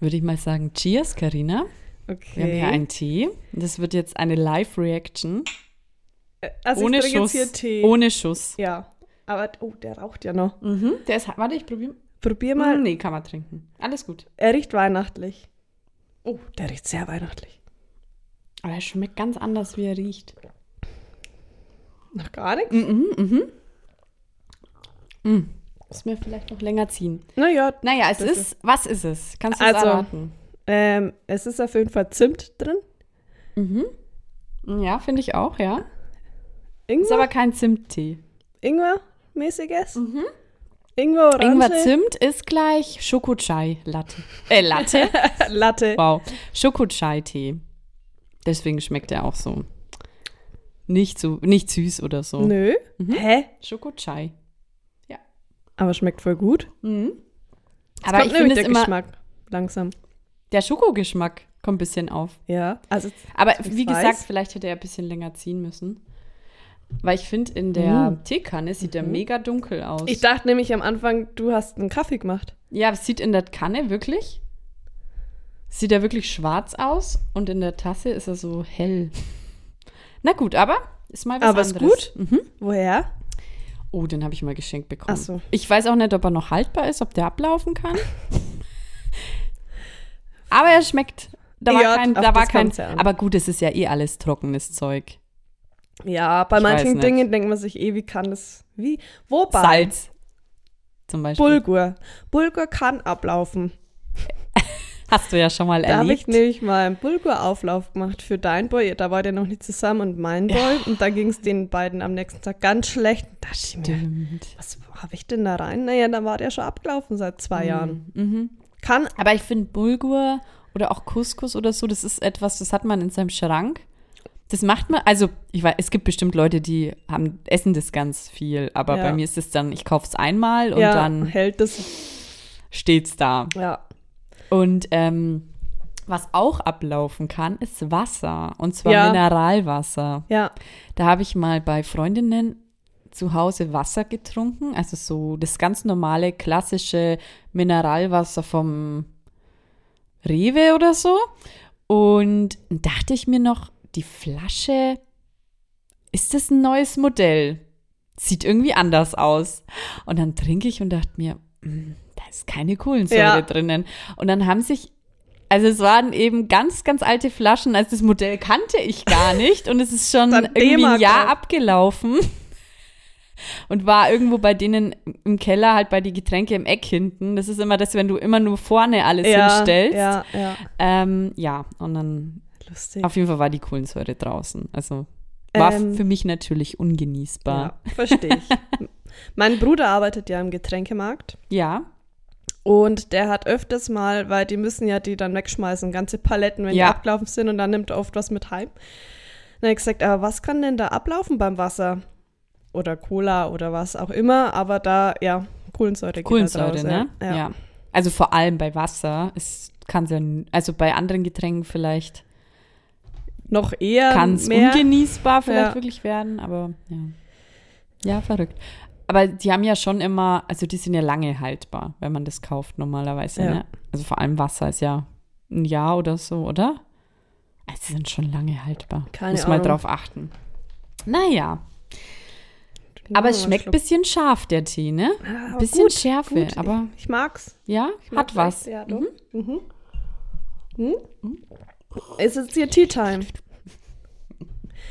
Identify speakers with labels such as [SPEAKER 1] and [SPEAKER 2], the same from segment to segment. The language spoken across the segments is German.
[SPEAKER 1] Würde ich mal sagen, Cheers, Karina.
[SPEAKER 2] Okay.
[SPEAKER 1] Wir haben hier einen Tee. Das wird jetzt eine Live-Reaction.
[SPEAKER 2] also
[SPEAKER 1] Ohne Schuss.
[SPEAKER 2] jetzt hier Tee.
[SPEAKER 1] Ohne Schuss.
[SPEAKER 2] Ja. Aber, oh, der raucht ja noch.
[SPEAKER 1] Mhm. Der ist, warte, ich probiere.
[SPEAKER 2] Probier
[SPEAKER 1] Mal.
[SPEAKER 2] mal.
[SPEAKER 1] Nee, kann man trinken. Alles gut.
[SPEAKER 2] Er riecht weihnachtlich. Oh, der riecht sehr weihnachtlich.
[SPEAKER 1] Aber er schmeckt ganz anders, wie er riecht.
[SPEAKER 2] Noch gar nichts?
[SPEAKER 1] Mhm, mhm. Mhm. Muss mir vielleicht noch länger ziehen.
[SPEAKER 2] Naja,
[SPEAKER 1] Naja, es ist, was ist es? Kannst du es
[SPEAKER 2] Also,
[SPEAKER 1] erraten?
[SPEAKER 2] ähm, es ist auf jeden Fall Zimt drin.
[SPEAKER 1] Mhm. Ja, finde ich auch, ja. Ist
[SPEAKER 2] Ingwer,
[SPEAKER 1] aber kein Zimttee.
[SPEAKER 2] Ingwer-mäßiges. Ingwer, Orange.
[SPEAKER 1] Ingwer Zimt ist gleich Schokochai-Latte. Äh, Latte?
[SPEAKER 2] Latte.
[SPEAKER 1] wow. Schokochai-Tee. Deswegen schmeckt er auch so. Nicht so, nicht süß oder so.
[SPEAKER 2] Nö.
[SPEAKER 1] Mhm.
[SPEAKER 2] Hä?
[SPEAKER 1] Schokochai.
[SPEAKER 2] Aber schmeckt voll gut.
[SPEAKER 1] Mhm. Aber
[SPEAKER 2] kommt
[SPEAKER 1] ich finde es
[SPEAKER 2] der
[SPEAKER 1] immer,
[SPEAKER 2] Geschmack langsam.
[SPEAKER 1] der Schokogeschmack kommt ein bisschen auf.
[SPEAKER 2] Ja. Also,
[SPEAKER 1] Aber wie
[SPEAKER 2] weiß.
[SPEAKER 1] gesagt, vielleicht hätte er ein bisschen länger ziehen müssen. Weil ich finde, in der
[SPEAKER 2] Mm.
[SPEAKER 1] Teekanne sieht er mega dunkel aus.
[SPEAKER 2] ich dachte nämlich am Anfang, du hast einen Kaffee gemacht.
[SPEAKER 1] ja, es sieht in der Kanne wirklich, sieht er wirklich schwarz aus und in der Tasse ist er so hell. Na gut, aber ist mal was
[SPEAKER 2] Aber ist
[SPEAKER 1] anderes. Mhm.
[SPEAKER 2] Woher?
[SPEAKER 1] Oh, den habe ich mal geschenkt bekommen.
[SPEAKER 2] Ach so.
[SPEAKER 1] Ich weiß auch nicht, ob er noch haltbar ist, ob der ablaufen kann. aber er schmeckt. Da war
[SPEAKER 2] Ja,
[SPEAKER 1] kein, da war kein.
[SPEAKER 2] ja.
[SPEAKER 1] Aber gut, es ist ja eh alles trockenes Zeug.
[SPEAKER 2] Ja, bei
[SPEAKER 1] Ich
[SPEAKER 2] manchen. Dingen denkt man sich eh, wie kann das. Wie? Wobei?
[SPEAKER 1] Salz. Zum Beispiel.
[SPEAKER 2] Bulgur. Bulgur kann ablaufen.
[SPEAKER 1] Hast du ja schon mal
[SPEAKER 2] Da habe ich
[SPEAKER 1] erlebt.
[SPEAKER 2] nämlich mal einen Bulgurauflauf gemacht für dein Boy. Da war der noch nicht zusammen und mein Boy. Und da ging es den beiden am nächsten Tag ganz schlecht. Da dachte ich mir,
[SPEAKER 1] Stimmt.
[SPEAKER 2] was habe ich denn da rein? Naja, da war der schon abgelaufen seit zwei Jahren.
[SPEAKER 1] Mhm.
[SPEAKER 2] Kann.
[SPEAKER 1] Aber ich finde Bulgur oder auch Couscous oder so, das ist etwas, das hat man in seinem Schrank. Das macht man, also ich weiß, es gibt bestimmt Leute, die haben, essen das ganz viel, aber
[SPEAKER 2] Ja.
[SPEAKER 1] bei mir ist es dann, ich kaufe es einmal und
[SPEAKER 2] ja,
[SPEAKER 1] dann
[SPEAKER 2] hält das.
[SPEAKER 1] steht's da.
[SPEAKER 2] Ja.
[SPEAKER 1] Und ähm, was auch ablaufen kann, ist Wasser. Und zwar
[SPEAKER 2] Ja.
[SPEAKER 1] Mineralwasser.
[SPEAKER 2] Ja.
[SPEAKER 1] Da habe ich mal bei Freundinnen zu Hause Wasser getrunken. Also so das ganz normale, klassische Mineralwasser vom Rewe oder so. Und dachte ich mir noch, die Flasche, ist das ein neues Modell? Sieht irgendwie anders aus. Und dann trinke ich und dachte mir, "Mm, da ist keine Kohlensäure
[SPEAKER 2] Ja.
[SPEAKER 1] drinnen. Und dann haben sich, also es waren eben ganz, ganz alte Flaschen. Also das Modell kannte ich gar nicht. Und es ist schon irgendwie ein Jahr abgelaufen. Und war irgendwo bei denen im Keller, halt bei die Getränke im Eck hinten. Das ist immer das, wenn du immer nur vorne alles
[SPEAKER 2] Ja,
[SPEAKER 1] hinstellst.
[SPEAKER 2] ja, ja.
[SPEAKER 1] Ähm, ja, und dann
[SPEAKER 2] Lustig.
[SPEAKER 1] auf jeden Fall war die Kohlensäure draußen. Also war
[SPEAKER 2] Ähm,
[SPEAKER 1] für mich natürlich ungenießbar.
[SPEAKER 2] Ja, verstehe ich. mein Bruder arbeitet ja im Getränkemarkt.
[SPEAKER 1] Ja,
[SPEAKER 2] Und der hat öfters mal, weil die müssen ja die dann wegschmeißen, ganze Paletten, wenn
[SPEAKER 1] Ja.
[SPEAKER 2] die abgelaufen sind und dann nimmt er oft was mit heim. Dann habe ich gesagt, aber was kann denn da ablaufen beim Wasser? Oder Cola oder was auch immer, aber da, ja, Kohlensäure geht
[SPEAKER 1] Kohlensäure,
[SPEAKER 2] da draus,
[SPEAKER 1] ne?
[SPEAKER 2] Ja. ja.
[SPEAKER 1] Also vor allem bei Wasser. Es kann ja, also bei anderen Getränken vielleicht
[SPEAKER 2] Noch eher
[SPEAKER 1] kann es ungenießbar vielleicht
[SPEAKER 2] Ja.
[SPEAKER 1] wirklich werden, aber ja. Ja, verrückt. Aber die haben ja schon immer, also die sind ja lange haltbar, wenn man das kauft normalerweise.
[SPEAKER 2] Ja.
[SPEAKER 1] Ne? Also vor allem Wasser ist ja ein Jahr oder so, oder? Also die sind schon lange haltbar.
[SPEAKER 2] Keine
[SPEAKER 1] Muss mal
[SPEAKER 2] Ahnung.
[SPEAKER 1] drauf achten. Naja,
[SPEAKER 2] Nur
[SPEAKER 1] aber es
[SPEAKER 2] mal
[SPEAKER 1] schmeckt ein bisschen scharf, der Tee, ne? Ein
[SPEAKER 2] aber
[SPEAKER 1] bisschen
[SPEAKER 2] gut,
[SPEAKER 1] Schärfe,
[SPEAKER 2] gut.
[SPEAKER 1] aber
[SPEAKER 2] Ich mag's.
[SPEAKER 1] ja,
[SPEAKER 2] Ich
[SPEAKER 1] hat was.
[SPEAKER 2] Ja, doch. Mhm. Mhm. Ist jetzt hier Tea Time?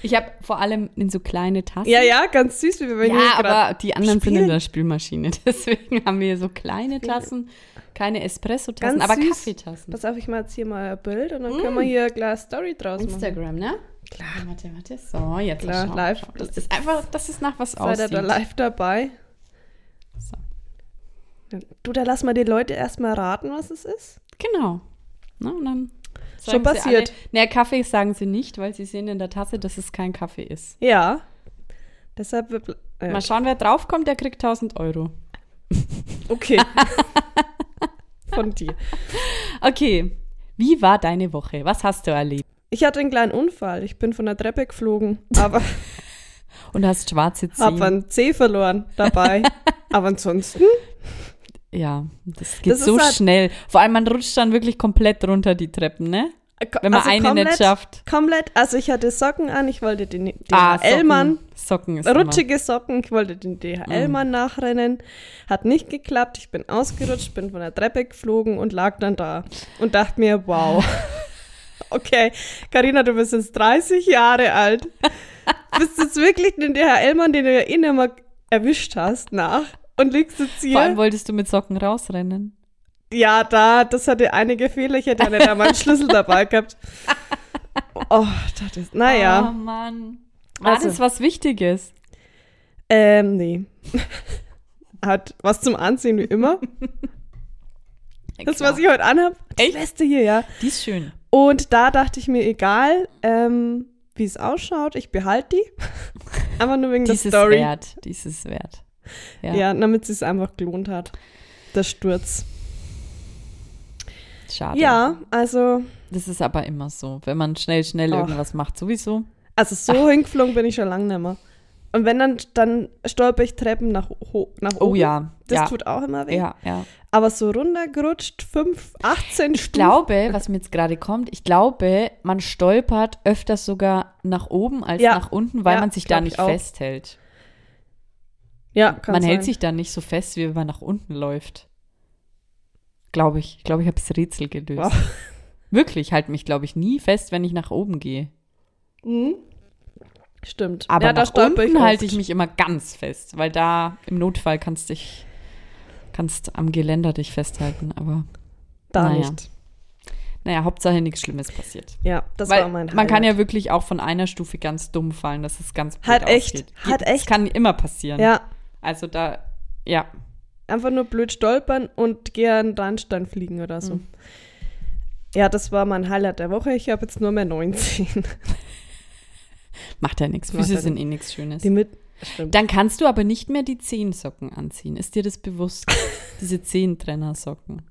[SPEAKER 1] Ich habe vor allem in so kleine Tassen.
[SPEAKER 2] Ja, ja, ganz süß, wie wir hier
[SPEAKER 1] Ja,
[SPEAKER 2] grad
[SPEAKER 1] aber die anderen sind in
[SPEAKER 2] spielen.
[SPEAKER 1] der Spülmaschine. Deswegen haben wir hier so kleine Tassen, keine Espresso-Tassen, aber
[SPEAKER 2] süß.
[SPEAKER 1] Kaffeetassen.
[SPEAKER 2] Pass auf, ich mache jetzt hier mal ein Bild und dann können wir hier gleich Story draus machen.
[SPEAKER 1] Instagram, ne?
[SPEAKER 2] Klar.
[SPEAKER 1] Warte, warte. So, jetzt
[SPEAKER 2] Klar,
[SPEAKER 1] schau,
[SPEAKER 2] live.
[SPEAKER 1] schau. Das ist einfach, das ist nach was
[SPEAKER 2] Seid ihr
[SPEAKER 1] aussieht.
[SPEAKER 2] da live dabei?
[SPEAKER 1] So.
[SPEAKER 2] Du, da lass mal die Leute erstmal raten, was es ist.
[SPEAKER 1] Genau. Na, und dann sagen sie
[SPEAKER 2] passiert.
[SPEAKER 1] Alle, ne, Kaffee sagen sie nicht, weil sie sehen in der Tasse, dass es kein Kaffee ist.
[SPEAKER 2] Ja. Deshalb wird. Äh,
[SPEAKER 1] Mal schauen, wer draufkommt, der kriegt 1000 Euro.
[SPEAKER 2] okay. Von dir.
[SPEAKER 1] Okay. Wie war deine Woche? Was hast du erlebt?
[SPEAKER 2] Ich hatte einen kleinen Unfall. Ich bin von der Treppe geflogen, aber
[SPEAKER 1] Und hast schwarze Zehen.
[SPEAKER 2] einen Zeh verloren dabei. aber ansonsten,
[SPEAKER 1] Ja, das geht
[SPEAKER 2] Das
[SPEAKER 1] so
[SPEAKER 2] halt-
[SPEAKER 1] schnell. Vor allem, man rutscht dann wirklich komplett runter die Treppen, ne? Wenn man
[SPEAKER 2] also
[SPEAKER 1] eine
[SPEAKER 2] komplett,
[SPEAKER 1] nicht schafft.
[SPEAKER 2] Komplett, also ich hatte Socken an, ich wollte den
[SPEAKER 1] Ah,
[SPEAKER 2] DHL-Mann,
[SPEAKER 1] Socken. Socken ist immer.
[SPEAKER 2] rutschige Socken, ich wollte den DHL-Mann nachrennen. Hat nicht geklappt, ich bin ausgerutscht, bin von der Treppe geflogen und lag dann da und dachte mir, wow. Okay, Karina, du bist jetzt 30 Jahre alt. Bist jetzt wirklich den DHL-Mann, den du ja eh nicht mehr erwischt hast, nach und liegst jetzt hier.
[SPEAKER 1] Vor allem wolltest du mit Socken rausrennen.
[SPEAKER 2] Ja, da, das hatte einige Fehler. Ich hätte ja einmal einen Schlüssel dabei gehabt. Oh, das ist,
[SPEAKER 1] Oh
[SPEAKER 2] naja.
[SPEAKER 1] Mann. War
[SPEAKER 2] Also-
[SPEAKER 1] das was Wichtiges?
[SPEAKER 2] Ähm, nee. Hat was zum Anziehen wie immer. Das, was ich heute anhab. Die
[SPEAKER 1] Echt?
[SPEAKER 2] Weste hier, ja.
[SPEAKER 1] Die ist schön.
[SPEAKER 2] Und da dachte ich mir, egal, ähm, wie es ausschaut, ich behalte die. Einfach nur wegen der
[SPEAKER 1] Dieses
[SPEAKER 2] Story.
[SPEAKER 1] wert. Dieses wert. Ja.
[SPEAKER 2] Ja, damit es sich einfach gelohnt hat. Der Sturz.
[SPEAKER 1] Schade.
[SPEAKER 2] Ja, also,
[SPEAKER 1] Das ist aber immer so. Wenn man schnell, schnell
[SPEAKER 2] Och.
[SPEAKER 1] irgendwas macht, sowieso.
[SPEAKER 2] also so hingeflogen bin ich schon lange nicht mehr. Und wenn dann, dann stolper ich Treppen nach, ho nach oben.
[SPEAKER 1] Oh ja.
[SPEAKER 2] Das
[SPEAKER 1] ja.
[SPEAKER 2] tut auch immer weh.
[SPEAKER 1] ja, ja.
[SPEAKER 2] Aber so runtergerutscht, 5, 18
[SPEAKER 1] Ich glaube, was mir jetzt gerade kommt, ich glaube, man stolpert öfters sogar nach oben als
[SPEAKER 2] Ja.
[SPEAKER 1] nach unten, weil
[SPEAKER 2] Ja,
[SPEAKER 1] man sich da nicht festhält.
[SPEAKER 2] Ja, kann
[SPEAKER 1] man
[SPEAKER 2] sein.
[SPEAKER 1] hält sich da nicht so fest, wie wenn man nach unten läuft. Glaube ich. Ich glaube, ich habe das Rätsel gelöst.
[SPEAKER 2] Wow.
[SPEAKER 1] Wirklich, ich halte mich, glaube ich, nie fest, wenn ich nach oben gehe.
[SPEAKER 2] Mhm. Stimmt.
[SPEAKER 1] Aber
[SPEAKER 2] ja,
[SPEAKER 1] nach unten halte ich mich immer ganz fest, weil da im Notfall kannst dich kannst am Geländer dich festhalten. Aber
[SPEAKER 2] Da
[SPEAKER 1] naja.
[SPEAKER 2] nicht.
[SPEAKER 1] naja, Hauptsache nichts Schlimmes passiert.
[SPEAKER 2] Ja, das
[SPEAKER 1] Weil
[SPEAKER 2] war mein
[SPEAKER 1] man kann
[SPEAKER 2] Highlight.
[SPEAKER 1] ja wirklich auch von einer Stufe ganz dumm fallen, dass es ganz blöd
[SPEAKER 2] Hat echt,
[SPEAKER 1] ausgeht.
[SPEAKER 2] hat
[SPEAKER 1] Das
[SPEAKER 2] echt.
[SPEAKER 1] kann immer passieren.
[SPEAKER 2] Ja,
[SPEAKER 1] Also da, ja.
[SPEAKER 2] einfach nur blöd stolpern und geh an den Randstein fliegen oder so.
[SPEAKER 1] Mhm.
[SPEAKER 2] Ja, das war mein Highlight der Woche. Ich habe jetzt nur mehr 19.
[SPEAKER 1] Macht ja nichts. Füße
[SPEAKER 2] ja
[SPEAKER 1] sind eh nichts Schönes.
[SPEAKER 2] Die mit. Stimmt.
[SPEAKER 1] Dann kannst du aber nicht mehr die Zehensocken anziehen. Ist dir das bewusst? Diese Zehentrennersocken.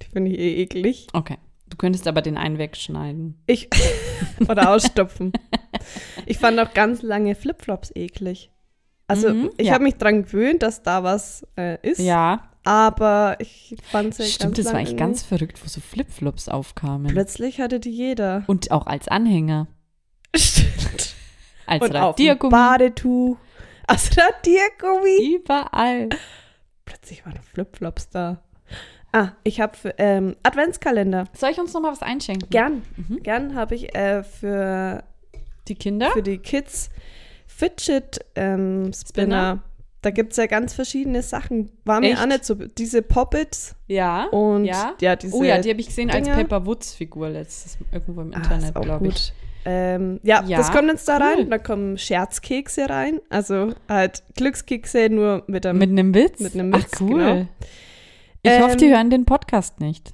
[SPEAKER 2] Die finde ich eh eklig.
[SPEAKER 1] Okay. Du könntest aber den einen wegschneiden.
[SPEAKER 2] Ich. oder ausstopfen. Ich fand auch ganz lange Flipflops eklig. Also,
[SPEAKER 1] Mhm,
[SPEAKER 2] ich
[SPEAKER 1] ja.
[SPEAKER 2] habe mich dran gewöhnt, dass da was äh, ist.
[SPEAKER 1] Ja,
[SPEAKER 2] Aber ich fand es
[SPEAKER 1] stimmt.
[SPEAKER 2] ganz
[SPEAKER 1] Das war eigentlich ganz verrückt, wo so Flipflops aufkamen.
[SPEAKER 2] Plötzlich hatte die jeder.
[SPEAKER 1] Und auch als Anhänger.
[SPEAKER 2] Stimmt.
[SPEAKER 1] Als
[SPEAKER 2] Und auf
[SPEAKER 1] Radiergummi.
[SPEAKER 2] Badetuch. Als Radiergummi.
[SPEAKER 1] Überall.
[SPEAKER 2] Plötzlich waren Flipflops da. Ah, ich habe für ähm, Adventskalender.
[SPEAKER 1] Soll ich uns noch mal was einschenken?
[SPEAKER 2] Gern.
[SPEAKER 1] Mhm.
[SPEAKER 2] Gern habe ich äh, für,
[SPEAKER 1] Die Kinder?
[SPEAKER 2] für die Kids Fidget ähm, Spinner.
[SPEAKER 1] Spinner?
[SPEAKER 2] Da gibt es ja ganz verschiedene Sachen. War mir
[SPEAKER 1] Echt?
[SPEAKER 2] auch nicht so. Diese Poppets
[SPEAKER 1] ja.
[SPEAKER 2] und
[SPEAKER 1] ja.
[SPEAKER 2] ja, diese.
[SPEAKER 1] Oh ja, die habe ich gesehen als
[SPEAKER 2] Dinger.
[SPEAKER 1] Pepper Woods Figur letztes irgendwo im
[SPEAKER 2] Ah,
[SPEAKER 1] Internet,
[SPEAKER 2] auch
[SPEAKER 1] glaube ich.
[SPEAKER 2] Ähm, ja,
[SPEAKER 1] Ja,
[SPEAKER 2] das kommt jetzt da
[SPEAKER 1] cool.
[SPEAKER 2] rein. Da kommen Scherzkekse rein. Also halt Glückskekse nur mit einem.
[SPEAKER 1] Mit einem Witz?
[SPEAKER 2] mit einem Witz,
[SPEAKER 1] Ach, cool.
[SPEAKER 2] genau.
[SPEAKER 1] Ich
[SPEAKER 2] Ähm,
[SPEAKER 1] hoffe, die hören den Podcast nicht.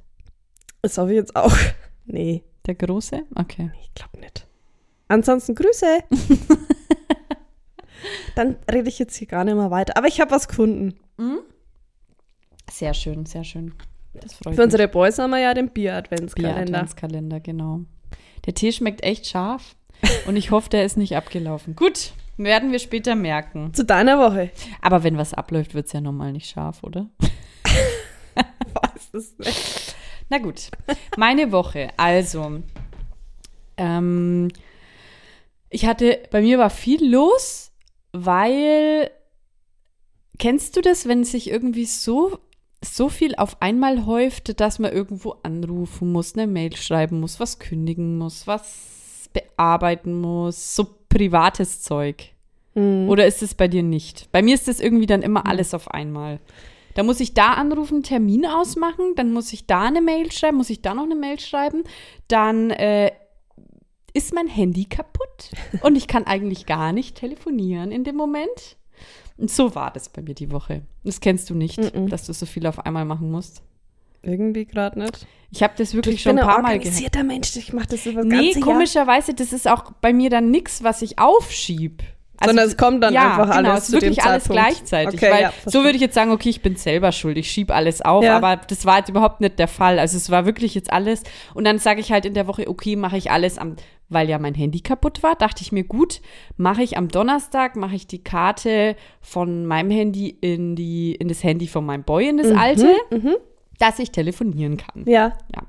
[SPEAKER 2] das hoffe ich jetzt auch. Nee,
[SPEAKER 1] Der Große? Okay.
[SPEAKER 2] ich glaube nicht. Ansonsten Grüße. Dann rede ich jetzt hier gar nicht mehr weiter. Aber ich habe was gefunden.
[SPEAKER 1] Sehr schön, sehr schön. Das freut
[SPEAKER 2] Für unsere Boys haben wir ja den Bier-Adventskalender.
[SPEAKER 1] Bier-Adventskalender, genau. Der Tee schmeckt echt scharf und ich hoffe, der ist nicht abgelaufen. Gut, werden wir später merken.
[SPEAKER 2] Zu deiner Woche.
[SPEAKER 1] Aber wenn was abläuft, wird es ja normal nicht scharf, oder?
[SPEAKER 2] Weiß es nicht.
[SPEAKER 1] Na gut, meine Woche. Also, ähm, ich hatte, bei mir war viel los, weil, kennst du das, wenn sich irgendwie so, so viel auf einmal häuft, dass man irgendwo anrufen muss, eine Mail schreiben muss, was kündigen muss, was bearbeiten muss, so privates Zeug.
[SPEAKER 2] Hm.
[SPEAKER 1] Oder ist es bei dir nicht? Bei mir ist das irgendwie dann immer alles auf einmal. Da muss ich da anrufen, Termin ausmachen, dann muss ich da eine Mail schreiben, muss ich da noch eine Mail schreiben, dann äh, ist mein Handy kaputt und ich kann eigentlich gar nicht telefonieren in dem Moment. Und so war das bei mir die Woche. Das kennst du nicht,
[SPEAKER 2] Mm-mm.
[SPEAKER 1] dass du so viel auf einmal machen musst.
[SPEAKER 2] Irgendwie gerade nicht.
[SPEAKER 1] Ich habe das wirklich
[SPEAKER 2] ich
[SPEAKER 1] schon
[SPEAKER 2] bin
[SPEAKER 1] ein
[SPEAKER 2] ein
[SPEAKER 1] paar Mal gehabt.
[SPEAKER 2] organisierter Mensch. Ich mache das über das
[SPEAKER 1] Nee,
[SPEAKER 2] ganze Jahr.
[SPEAKER 1] komischerweise, das ist auch bei mir dann nichts, was ich aufschieb.
[SPEAKER 2] Sondern es kommt dann
[SPEAKER 1] ja,
[SPEAKER 2] einfach
[SPEAKER 1] genau,
[SPEAKER 2] alles
[SPEAKER 1] es
[SPEAKER 2] zu
[SPEAKER 1] ist
[SPEAKER 2] dem
[SPEAKER 1] wirklich alles
[SPEAKER 2] Zeitpunkt.
[SPEAKER 1] gleichzeitig.
[SPEAKER 2] Okay,
[SPEAKER 1] weil
[SPEAKER 2] ja,
[SPEAKER 1] so würde ich jetzt sagen, okay, ich bin selber schuld, ich schiebe alles auf,
[SPEAKER 2] Ja.
[SPEAKER 1] aber das war jetzt überhaupt nicht der Fall. Also es war wirklich jetzt alles. Und dann sage ich halt in der Woche, okay, mache ich alles am, weil ja mein Handy kaputt war, dachte ich mir, gut, mache ich am Donnerstag, mache ich die Karte von meinem Handy in die, in das Handy von meinem Boy, in das alte, dass ich telefonieren kann.
[SPEAKER 2] Ja.
[SPEAKER 1] Ja.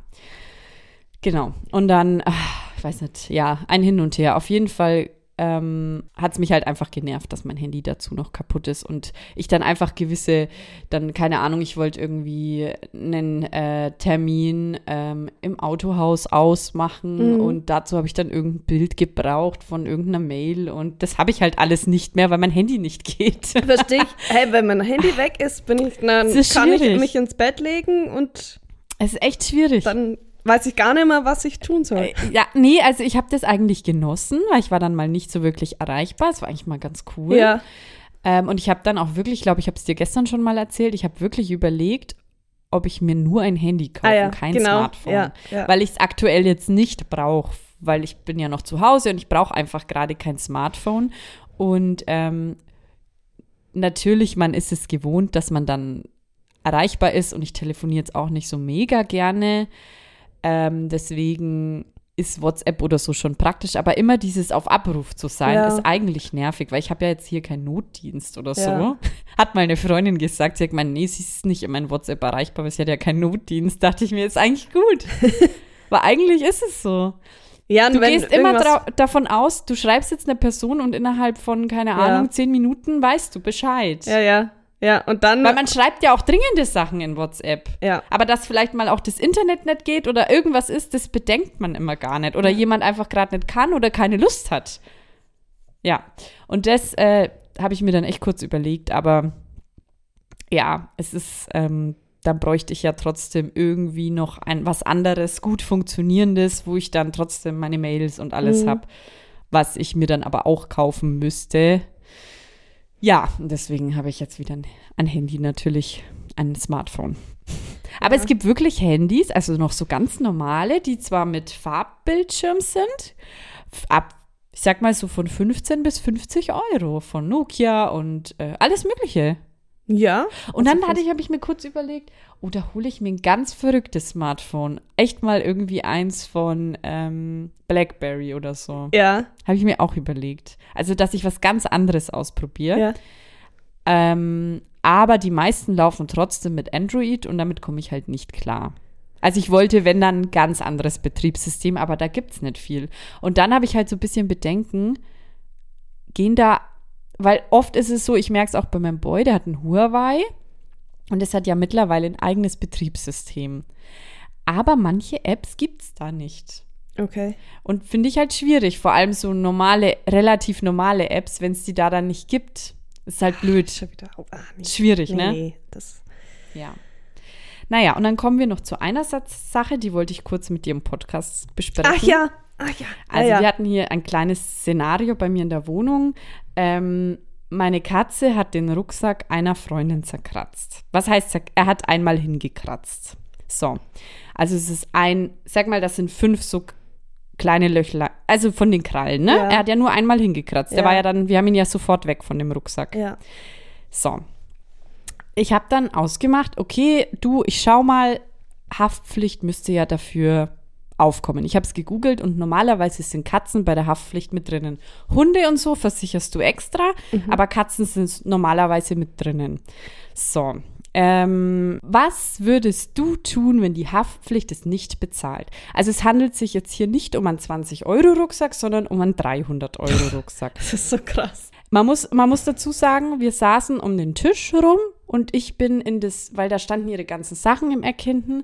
[SPEAKER 1] Genau. Und dann, ach, ich weiß nicht, ja, ein Hin und Her. Auf jeden Fall ähm, hat es mich halt einfach genervt, dass mein Handy dazu noch kaputt ist und ich dann einfach gewisse, dann keine Ahnung, ich wollte irgendwie einen äh, Termin ähm, im Autohaus ausmachen und dazu habe ich dann irgendein Bild gebraucht von irgendeiner Mail und das habe ich halt alles nicht mehr, weil mein Handy nicht geht.
[SPEAKER 2] Verstehe ich. Hey, wenn mein Handy weg ist, bin ich, dann kann ich
[SPEAKER 1] schwierig.
[SPEAKER 2] mich ins Bett legen und
[SPEAKER 1] Es ist echt schwierig.
[SPEAKER 2] dann weiß ich gar nicht mehr, was ich tun soll.
[SPEAKER 1] Äh, Ja, nee, also ich habe das eigentlich genossen, weil ich war dann mal nicht so wirklich erreichbar. Es war eigentlich mal ganz cool.
[SPEAKER 2] Ja.
[SPEAKER 1] Ähm, und ich habe dann auch wirklich, ich glaube, ich habe es dir gestern schon mal erzählt, ich habe wirklich überlegt, ob ich mir nur ein Handy kaufe,
[SPEAKER 2] Ah ja,
[SPEAKER 1] kein
[SPEAKER 2] genau.
[SPEAKER 1] Smartphone.
[SPEAKER 2] Ja, ja.
[SPEAKER 1] Weil ich es aktuell jetzt nicht brauche, weil ich bin ja noch zu Hause und ich brauche einfach gerade kein Smartphone. Und ähm, natürlich, man ist es gewohnt, dass man dann erreichbar ist und ich telefoniere jetzt auch nicht so mega gerne. Ähm, deswegen ist WhatsApp oder so schon praktisch, aber immer dieses auf Abruf zu sein,
[SPEAKER 2] Ja.
[SPEAKER 1] ist eigentlich nervig, weil ich habe ja jetzt hier keinen Notdienst oder so.
[SPEAKER 2] Ja.
[SPEAKER 1] Hat mal eine Freundin gesagt, sie hat gemeint, nee, sie ist nicht in meinem WhatsApp erreichbar, weil sie hat ja keinen Notdienst. Dachte ich mir, ist eigentlich gut. weil eigentlich ist es so.
[SPEAKER 2] Ja,
[SPEAKER 1] Du gehst immer davon aus, du schreibst jetzt eine Person und innerhalb von, keine
[SPEAKER 2] Ja.
[SPEAKER 1] Ahnung, zehn Minuten weißt du Bescheid.
[SPEAKER 2] Ja, ja. Ja, und dann.
[SPEAKER 1] Weil man schreibt ja auch dringende Sachen in WhatsApp.
[SPEAKER 2] Ja.
[SPEAKER 1] Aber dass vielleicht mal auch das Internet nicht geht oder irgendwas ist, das bedenkt man immer gar nicht. Oder jemand einfach gerade nicht kann oder keine Lust hat. Ja. Und das äh, habe ich mir dann echt kurz überlegt. Aber ja, es ist, ähm, dann bräuchte ich ja trotzdem irgendwie noch ein was anderes, gut funktionierendes, wo ich dann trotzdem meine Mails und alles
[SPEAKER 2] Mhm.
[SPEAKER 1] habe, was ich mir dann aber auch kaufen müsste. Ja, und deswegen habe ich jetzt wieder ein, ein Handy natürlich, ein Smartphone. Aber es gibt wirklich Handys, also noch so ganz normale, die zwar mit Farbbildschirm sind, ab, ich sag mal so von 15 bis 50 Euro von Nokia und äh, alles Mögliche.
[SPEAKER 2] Ja.
[SPEAKER 1] Und dann hatte ich, habe ich mir kurz überlegt, oh, da hole ich mir ein ganz verrücktes Smartphone. Echt mal irgendwie eins von ähm, BlackBerry oder so.
[SPEAKER 2] Ja.
[SPEAKER 1] Habe ich mir auch überlegt. Also, dass ich was ganz anderes ausprobiere.
[SPEAKER 2] Ja.
[SPEAKER 1] Ähm, aber die meisten laufen trotzdem mit Android und damit komme ich halt nicht klar. Also ich wollte, wenn dann ein ganz anderes Betriebssystem, aber da gibt es nicht viel. Und dann habe ich halt so ein bisschen Bedenken, gehen da, weil oft ist es so, ich merke es auch bei meinem Boy, der hat ein Huawei und es hat ja mittlerweile ein eigenes Betriebssystem. Aber manche Apps gibt es da nicht.
[SPEAKER 2] Okay.
[SPEAKER 1] Und finde ich halt schwierig, vor allem so normale, relativ normale Apps, wenn es die da dann nicht gibt. Ist halt blöd.
[SPEAKER 2] Schon wieder. Oh, ah, nee.
[SPEAKER 1] Schwierig,
[SPEAKER 2] nee,
[SPEAKER 1] ne?
[SPEAKER 2] Nee, das.
[SPEAKER 1] Ja. Naja, und dann kommen wir noch zu einer Sache, die wollte ich kurz mit dir im Podcast besprechen.
[SPEAKER 2] Ach ja. Ach ja.
[SPEAKER 1] Also
[SPEAKER 2] ah,
[SPEAKER 1] wir
[SPEAKER 2] ja.
[SPEAKER 1] hatten hier ein kleines Szenario bei mir in der Wohnung. Ähm, meine Katze hat den Rucksack einer Freundin zerkratzt. Was heißt, er hat einmal hingekratzt. So. Also es ist ein, sag mal, das sind fünf so kleine Löchler, also von den Krallen, ne?
[SPEAKER 2] Ja.
[SPEAKER 1] Er hat ja nur einmal hingekratzt. Der
[SPEAKER 2] Ja.
[SPEAKER 1] war ja dann, wir haben ihn ja sofort weg von dem Rucksack.
[SPEAKER 2] Ja.
[SPEAKER 1] So. Ich habe dann ausgemacht, okay, du, ich schau mal, Haftpflicht müsste ja dafür aufkommen. Ich habe es gegoogelt und normalerweise sind Katzen bei der Haftpflicht mit drinnen. Hunde und so versicherst du extra, aber Katzen sind normalerweise mit drinnen. So. Ähm, was würdest du tun, wenn die Haftpflicht es nicht bezahlt? Also es handelt sich jetzt hier nicht um einen 20-Euro-Rucksack, sondern um einen 300-Euro-Rucksack.
[SPEAKER 2] Das ist so krass.
[SPEAKER 1] Man muss, man muss dazu sagen, wir saßen um den Tisch rum und ich bin in das, weil da standen ihre ganzen Sachen im Eck hinten.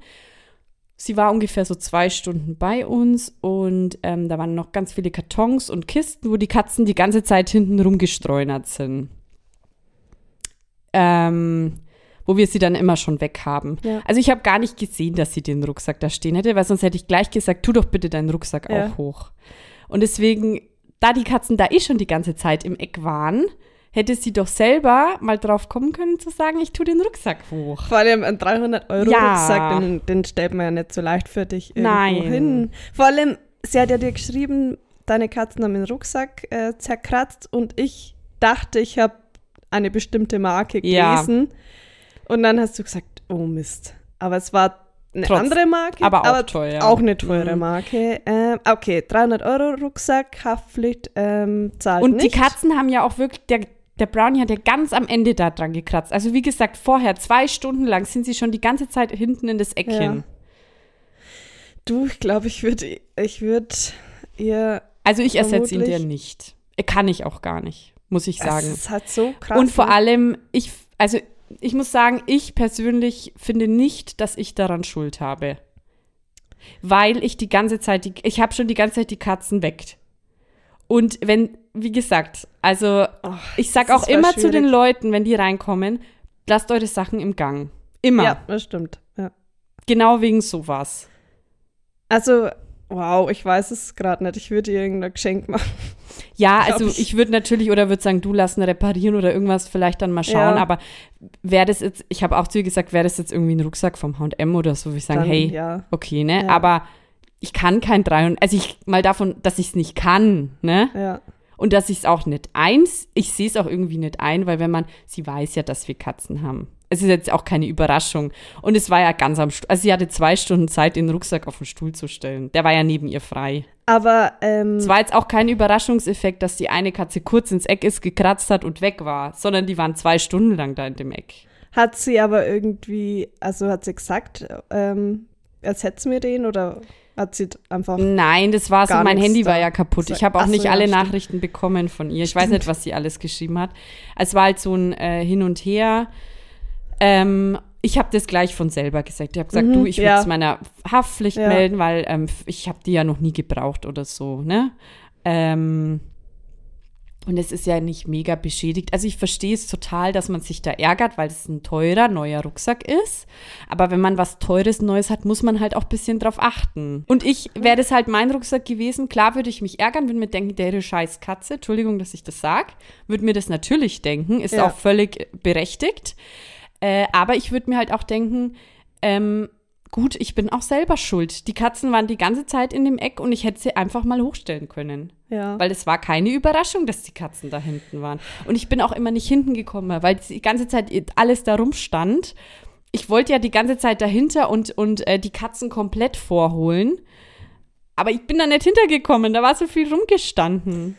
[SPEAKER 1] Sie war ungefähr so zwei Stunden bei uns und ähm, da waren noch ganz viele Kartons und Kisten, wo die Katzen die ganze Zeit hinten rumgestreunert sind. Ähm, wo wir sie dann immer schon weg haben.
[SPEAKER 2] Ja.
[SPEAKER 1] Also ich habe gar nicht gesehen, dass sie den Rucksack da stehen hätte, weil sonst hätte ich gleich gesagt, tu doch bitte deinen Rucksack
[SPEAKER 2] Ja.
[SPEAKER 1] auch hoch. Und deswegen, da die Katzen da eh schon die ganze Zeit im Eck waren, hätte sie doch selber mal drauf kommen können zu sagen, ich tu den Rucksack hoch.
[SPEAKER 2] Vor allem ein 300-Euro-Rucksack,
[SPEAKER 1] Ja.
[SPEAKER 2] den, den stellt man ja nicht so leicht für dich irgendwo
[SPEAKER 1] Nein.
[SPEAKER 2] hin. Vor allem, sie hat ja dir geschrieben, deine Katzen haben den Rucksack äh, zerkratzt und ich dachte, ich habe eine bestimmte Marke
[SPEAKER 1] Ja.
[SPEAKER 2] gelesen. Und dann hast du gesagt, oh Mist. Aber es war eine
[SPEAKER 1] Trotz-
[SPEAKER 2] andere Marke,
[SPEAKER 1] aber auch teuer.
[SPEAKER 2] Auch eine teure
[SPEAKER 1] Mhm.
[SPEAKER 2] Marke. Ähm, okay, 300 Euro Rucksack, Haftpflicht, ähm, zahlt
[SPEAKER 1] Und
[SPEAKER 2] nicht.
[SPEAKER 1] die Katzen haben ja auch wirklich, der, der Brownie hat ja ganz am Ende da dran gekratzt. Also wie gesagt, vorher, zwei Stunden lang sind sie schon die ganze Zeit hinten in das Eckchen.
[SPEAKER 2] Ja. Du, ich glaube, ich würde ich würd ihr
[SPEAKER 1] Also ich ersetze ihn dir nicht. Kann ich auch gar nicht, muss ich sagen.
[SPEAKER 2] Es ist halt so krass.
[SPEAKER 1] Und vor
[SPEAKER 2] ne?
[SPEAKER 1] allem, ich, also ich muss sagen, ich persönlich finde nicht, dass ich daran Schuld habe. Weil ich die ganze Zeit, die, ich habe schon die ganze Zeit die Katzen weckt. Und wenn, wie gesagt, also
[SPEAKER 2] Oh,
[SPEAKER 1] ich sag auch immer zu den
[SPEAKER 2] schwierig.
[SPEAKER 1] Leuten, wenn die reinkommen, lasst eure Sachen im Gang. Immer.
[SPEAKER 2] Ja, das stimmt. Ja.
[SPEAKER 1] Genau wegen sowas.
[SPEAKER 2] Also, wow, ich weiß es gerade nicht. Ich würde ihr irgendein Geschenk machen.
[SPEAKER 1] Ja, also
[SPEAKER 2] ich.
[SPEAKER 1] ich würde natürlich oder würde sagen, du lassen reparieren oder irgendwas vielleicht dann mal schauen,
[SPEAKER 2] Ja.
[SPEAKER 1] aber wäre das jetzt, ich habe auch zu ihr gesagt, wäre das jetzt irgendwie ein Rucksack vom H&M oder so, wo ich sagen,
[SPEAKER 2] Dann,
[SPEAKER 1] hey,
[SPEAKER 2] Ja.
[SPEAKER 1] okay, ne, aber ich kann kein 300, also ich, mal davon, dass ich es nicht kann, ne,
[SPEAKER 2] Ja.
[SPEAKER 1] und dass ich es auch nicht eins, ich sehe es auch irgendwie nicht ein, weil wenn man, sie weiß ja, dass wir Katzen haben. Es ist jetzt auch keine Überraschung. Und es war ja ganz am, also sie hatte zwei Stunden Zeit, den Rucksack auf den Stuhl zu stellen. Der war ja neben ihr frei.
[SPEAKER 2] Aber, ähm,
[SPEAKER 1] Es war jetzt auch kein Überraschungseffekt, dass die eine Katze kurz ins Eck ist, gekratzt hat und weg war, sondern die waren zwei Stunden lang da in dem Eck.
[SPEAKER 2] hat sie aber irgendwie, also hat sie gesagt, ähm, ersetzt mir den oder hat sie einfach.
[SPEAKER 1] Nein, das war so, mein Handy war
[SPEAKER 2] da.
[SPEAKER 1] ja kaputt. Ich habe auch
[SPEAKER 2] Ach so,
[SPEAKER 1] nicht
[SPEAKER 2] ja,
[SPEAKER 1] alle
[SPEAKER 2] stimmt.
[SPEAKER 1] Nachrichten bekommen von ihr. Ich weiß nicht, was sie alles geschrieben hat. Es war halt so ein äh, Hin und Her. Ähm, ich habe das gleich von selber gesagt. Ich habe gesagt,
[SPEAKER 2] Mhm,
[SPEAKER 1] du, ich würde
[SPEAKER 2] ja.
[SPEAKER 1] es meiner Haftpflicht
[SPEAKER 2] Ja.
[SPEAKER 1] melden, weil ähm, ich habe die ja noch nie gebraucht oder so, ne? Ähm, und es ist ja nicht mega beschädigt. Also ich verstehe es total, dass man sich da ärgert, weil es ein teurer, neuer Rucksack ist. Aber wenn man was Teures, Neues hat, muss man halt auch ein bisschen drauf achten. Und ich, wäre das halt mein Rucksack gewesen, klar würde ich mich ärgern, würde mir denken, der scheiß Katze, Entschuldigung, dass ich das sag, würde mir das natürlich denken, ist
[SPEAKER 2] Ja.
[SPEAKER 1] auch völlig berechtigt. Äh, aber ich würde mir halt auch denken, ähm, gut, ich bin auch selber schuld. Die Katzen waren die ganze Zeit in dem Eck und ich hätte sie einfach mal hochstellen können.
[SPEAKER 2] Ja.
[SPEAKER 1] Weil es war keine Überraschung, dass die Katzen da hinten waren. Und ich bin auch immer nicht hinten gekommen, weil die ganze Zeit alles da rumstand. Ich wollte ja die ganze Zeit dahinter und, und äh, die Katzen komplett vorholen. Aber ich bin da nicht hintergekommen, da war so viel rumgestanden.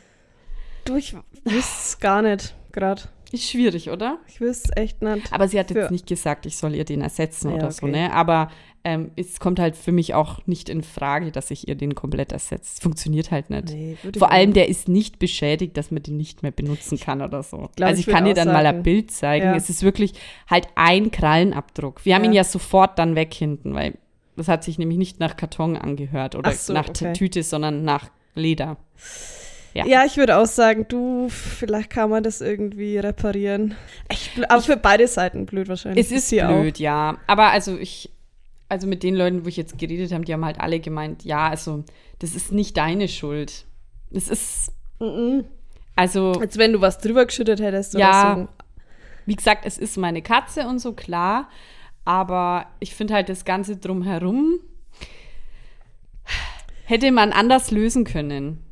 [SPEAKER 2] du, ich wüsste es gar nicht gerade.
[SPEAKER 1] Ist schwierig, oder?
[SPEAKER 2] Ich wüsste es echt nicht.
[SPEAKER 1] Aber sie hat jetzt nicht gesagt, ich soll ihr den ersetzen
[SPEAKER 2] Ja,
[SPEAKER 1] oder so,
[SPEAKER 2] okay.
[SPEAKER 1] ne? Aber ähm, es kommt halt für mich auch nicht in Frage, dass ich ihr den komplett ersetze. Funktioniert halt nicht.
[SPEAKER 2] Nee, ich
[SPEAKER 1] Vor allem,
[SPEAKER 2] nicht.
[SPEAKER 1] der ist nicht beschädigt, dass man den nicht mehr benutzen kann oder so.
[SPEAKER 2] glaub,
[SPEAKER 1] also
[SPEAKER 2] ich
[SPEAKER 1] ich kann dir dann mal ein
[SPEAKER 2] sagen-
[SPEAKER 1] Bild zeigen.
[SPEAKER 2] Ja.
[SPEAKER 1] Es ist wirklich halt ein Krallenabdruck. Wir haben
[SPEAKER 2] Ja.
[SPEAKER 1] ihn ja sofort dann weg hinten, weil das hat sich nämlich nicht nach Karton angehört oder
[SPEAKER 2] so,
[SPEAKER 1] nach
[SPEAKER 2] okay.
[SPEAKER 1] Tüte, sondern nach Leder. Ja.
[SPEAKER 2] Ja, ich würde auch sagen, du, vielleicht kann man das irgendwie reparieren. Blöd, aber für beide Seiten blöd wahrscheinlich.
[SPEAKER 1] Es ist
[SPEAKER 2] hier
[SPEAKER 1] blöd, ja. Aber also ich, also mit den Leuten, wo ich jetzt geredet habe, die haben halt alle gemeint, ja, also das ist nicht deine Schuld. Das ist,
[SPEAKER 2] Auch. Mhm.
[SPEAKER 1] also,
[SPEAKER 2] Als wenn du was drüber geschüttet hättest
[SPEAKER 1] Ja.
[SPEAKER 2] oder so.
[SPEAKER 1] wie gesagt, es ist meine Katze und so, klar. Aber ich finde halt das Ganze drumherum hätte man anders lösen können.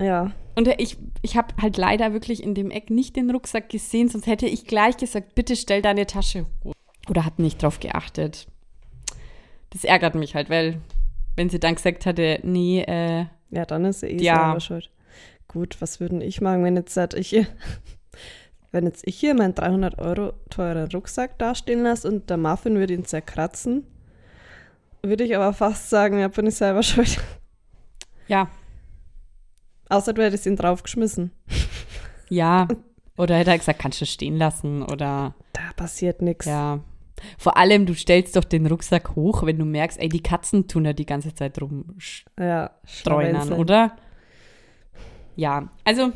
[SPEAKER 2] Ja.
[SPEAKER 1] Und ich, ich habe halt leider wirklich in dem Eck nicht den Rucksack gesehen, sonst hätte ich gleich gesagt, bitte stell deine Tasche hoch. Oder hat nicht drauf geachtet. Das ärgert mich halt, weil wenn sie dann gesagt hätte, nee, äh,
[SPEAKER 2] Ja, dann ist sie eh
[SPEAKER 1] Ja.
[SPEAKER 2] selber schuld. Gut, was würden ich machen, wenn jetzt halt ich hier, wenn jetzt ich hier meinen 300 Euro teuren Rucksack dastehen lasse und der Muffin würde ihn zerkratzen, würde ich aber fast sagen, ja, bin ich selber schuld.
[SPEAKER 1] ja,
[SPEAKER 2] Außer du hättest ihn draufgeschmissen.
[SPEAKER 1] ja. Oder hätte er gesagt, kannst du stehen lassen oder
[SPEAKER 2] Da passiert nichts.
[SPEAKER 1] ja. Vor allem, du stellst doch den Rucksack hoch, wenn du merkst, ey, die Katzen tun ja die ganze Zeit rumstreunern,
[SPEAKER 2] Ja,
[SPEAKER 1] oder? Ja, also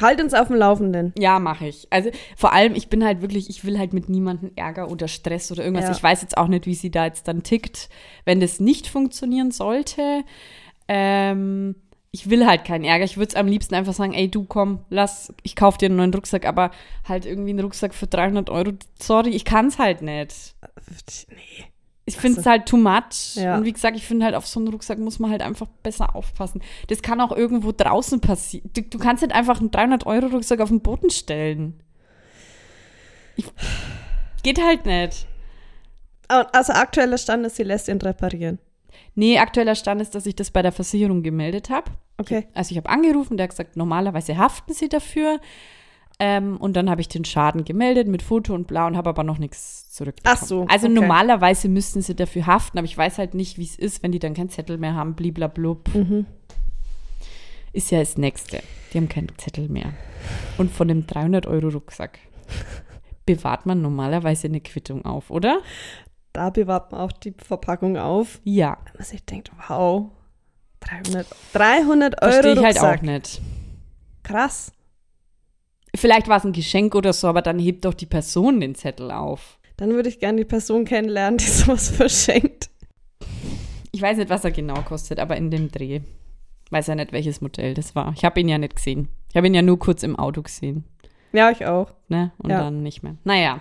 [SPEAKER 2] Halt uns auf dem Laufenden.
[SPEAKER 1] Ja, mache ich. Also vor allem, ich bin halt wirklich, ich will halt mit niemandem Ärger oder Stress oder irgendwas.
[SPEAKER 2] Ja.
[SPEAKER 1] Ich weiß jetzt auch nicht, wie sie da jetzt dann tickt, wenn das nicht funktionieren sollte. Ähm, ich will halt keinen Ärger. Ich würde es am liebsten einfach sagen, ey, du komm, lass, ich kauf dir einen neuen Rucksack, aber halt irgendwie einen Rucksack für 300 Euro. Sorry, ich kann es halt nicht.
[SPEAKER 2] Nee.
[SPEAKER 1] Ich finde es halt too much.
[SPEAKER 2] Ja.
[SPEAKER 1] Und wie gesagt, ich finde halt, auf so einen Rucksack muss man halt einfach besser aufpassen. Das kann auch irgendwo draußen passieren. Du, du kannst nicht einfach einen 300-Euro-Rucksack auf den Boden stellen. Ich, geht halt nicht.
[SPEAKER 2] Also aktueller Stand ist, sie lässt ihn reparieren.
[SPEAKER 1] Nee, aktueller Stand ist, dass ich das bei der Versicherung gemeldet habe.
[SPEAKER 2] Okay.
[SPEAKER 1] Also ich habe angerufen, der hat gesagt, normalerweise haften sie dafür. Ähm, und dann habe ich den Schaden gemeldet mit Foto und bla und habe aber noch nichts zurückbekommen.
[SPEAKER 2] Ach so,
[SPEAKER 1] Also
[SPEAKER 2] okay.
[SPEAKER 1] normalerweise müssten sie dafür haften, aber ich weiß halt nicht, wie es ist, wenn die dann keinen Zettel mehr haben, bliblablub.
[SPEAKER 2] Mhm.
[SPEAKER 1] Ist ja das Nächste. Die haben keinen Zettel mehr. Und von dem 300-Euro-Rucksack bewahrt man normalerweise eine Quittung auf, oder?
[SPEAKER 2] Da bewahrt man auch die Verpackung auf.
[SPEAKER 1] Ja.
[SPEAKER 2] Wenn man sich denkt, wow, 300, 300 Euro
[SPEAKER 1] Verstehe ich halt
[SPEAKER 2] Rucksack.
[SPEAKER 1] auch nicht.
[SPEAKER 2] Krass.
[SPEAKER 1] Vielleicht war es ein Geschenk oder so, aber dann hebt doch die Person den Zettel auf.
[SPEAKER 2] Dann würde ich gerne die Person kennenlernen, die sowas verschenkt.
[SPEAKER 1] Ich weiß nicht, was er genau kostet, aber in dem Dreh. Weiß ja nicht, welches Modell das war. Ich habe ihn ja nicht gesehen. Ich habe ihn ja nur kurz im Auto gesehen.
[SPEAKER 2] Ja, ich auch.
[SPEAKER 1] Ne? Und
[SPEAKER 2] Ja.
[SPEAKER 1] dann nicht mehr. Naja.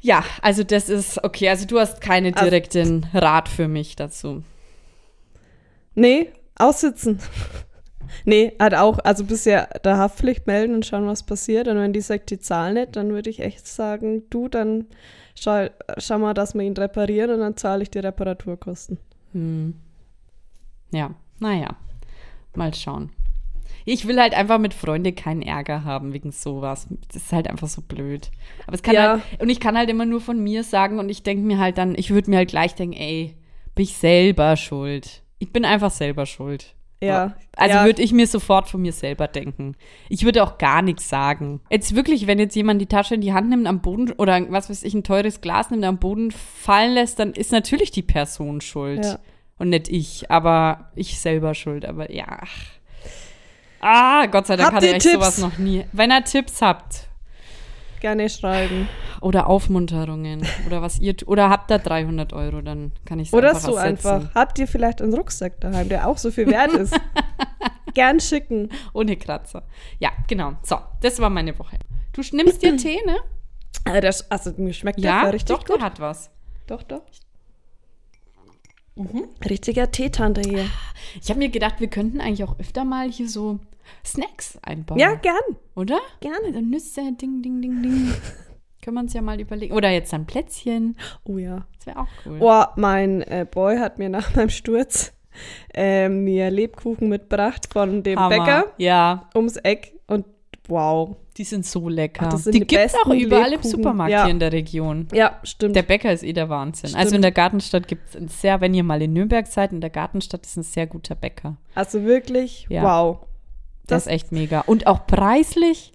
[SPEAKER 1] Ja, also das ist okay. Also du hast keinen
[SPEAKER 2] Also-
[SPEAKER 1] direkten Rat für mich dazu.
[SPEAKER 2] Nee, aussitzen. nee, hat auch, also bisher der Haftpflicht melden und schauen, was passiert. Und wenn die sagt, die zahlen nicht, dann würde ich echt sagen, du, dann schau, schau mal, dass wir ihn reparieren und dann zahle ich die Reparaturkosten.
[SPEAKER 1] Hm. Ja, naja. Mal schauen. Ich will halt einfach mit Freunden keinen Ärger haben wegen sowas. Das ist halt einfach so blöd. Aber es kann
[SPEAKER 2] Ja.
[SPEAKER 1] halt, und ich kann halt immer nur von mir sagen und ich denke mir halt dann, ich würde mir halt gleich denken, ey, bin ich selber schuld. Ich bin einfach selber schuld.
[SPEAKER 2] Ja.
[SPEAKER 1] Also
[SPEAKER 2] ja,
[SPEAKER 1] würde ich mir sofort von mir selber denken. Ich würde auch gar nichts sagen. Jetzt wirklich, wenn jetzt jemand die Tasche in die Hand nimmt am Boden oder was weiß ich, ein teures Glas nimmt am Boden fallen lässt, dann ist natürlich die Person schuld.
[SPEAKER 2] Ja.
[SPEAKER 1] Und nicht ich, aber ich selber schuld. Aber ja. ach. Ah, Gott sei Dank
[SPEAKER 2] Habt
[SPEAKER 1] hatte
[SPEAKER 2] ihr
[SPEAKER 1] ich
[SPEAKER 2] Tipps?
[SPEAKER 1] sowas noch nie. Wenn ihr Tipps habt
[SPEAKER 2] gerne schreiben.
[SPEAKER 1] oder Aufmunterungen oder was ihr oder habt da 300 Euro, dann kann ich es
[SPEAKER 2] Oder
[SPEAKER 1] einfach
[SPEAKER 2] so
[SPEAKER 1] ersetzen.
[SPEAKER 2] einfach. Habt ihr vielleicht einen Rucksack daheim, der auch so viel wert ist? Gern schicken.
[SPEAKER 1] Ohne Kratzer. Ja, genau. So, das war meine Woche. Du nimmst dir Tee, ne?
[SPEAKER 2] Äh, das, also mir schmeckt
[SPEAKER 1] Ja,
[SPEAKER 2] der richtig
[SPEAKER 1] doch,
[SPEAKER 2] gut.
[SPEAKER 1] der hat was.
[SPEAKER 2] Doch, doch.
[SPEAKER 1] Mhm.
[SPEAKER 2] Richtiger Teetante hier.
[SPEAKER 1] Ich habe mir gedacht, wir könnten eigentlich auch öfter mal hier so Snacks einbauen.
[SPEAKER 2] Ja, gern.
[SPEAKER 1] Oder?
[SPEAKER 2] Gerne.
[SPEAKER 1] Also Nüsse, ding, ding, ding, ding. Können wir uns ja mal überlegen. Oder jetzt ein Plätzchen.
[SPEAKER 2] Oh ja.
[SPEAKER 1] Das wäre auch cool.
[SPEAKER 2] Oh, mein äh, Boy hat mir nach meinem Sturz ähm, mir Lebkuchen mitgebracht von dem
[SPEAKER 1] Hammer.
[SPEAKER 2] Bäcker
[SPEAKER 1] Ja,
[SPEAKER 2] ums Eck und wow.
[SPEAKER 1] die sind so lecker.
[SPEAKER 2] Ach, sind
[SPEAKER 1] die
[SPEAKER 2] die
[SPEAKER 1] gibt es auch überall im
[SPEAKER 2] Lebkuchen.
[SPEAKER 1] Supermarkt
[SPEAKER 2] Ja.
[SPEAKER 1] hier in der Region.
[SPEAKER 2] Ja, stimmt.
[SPEAKER 1] Der Bäcker ist eh der Wahnsinn. Also
[SPEAKER 2] Stimmt.
[SPEAKER 1] in der Gartenstadt gibt es ein sehr, wenn ihr mal in Nürnberg seid, in der Gartenstadt ist ein sehr guter Bäcker.
[SPEAKER 2] also wirklich,
[SPEAKER 1] Ja.
[SPEAKER 2] wow. Das-
[SPEAKER 1] ist echt mega. Und auch preislich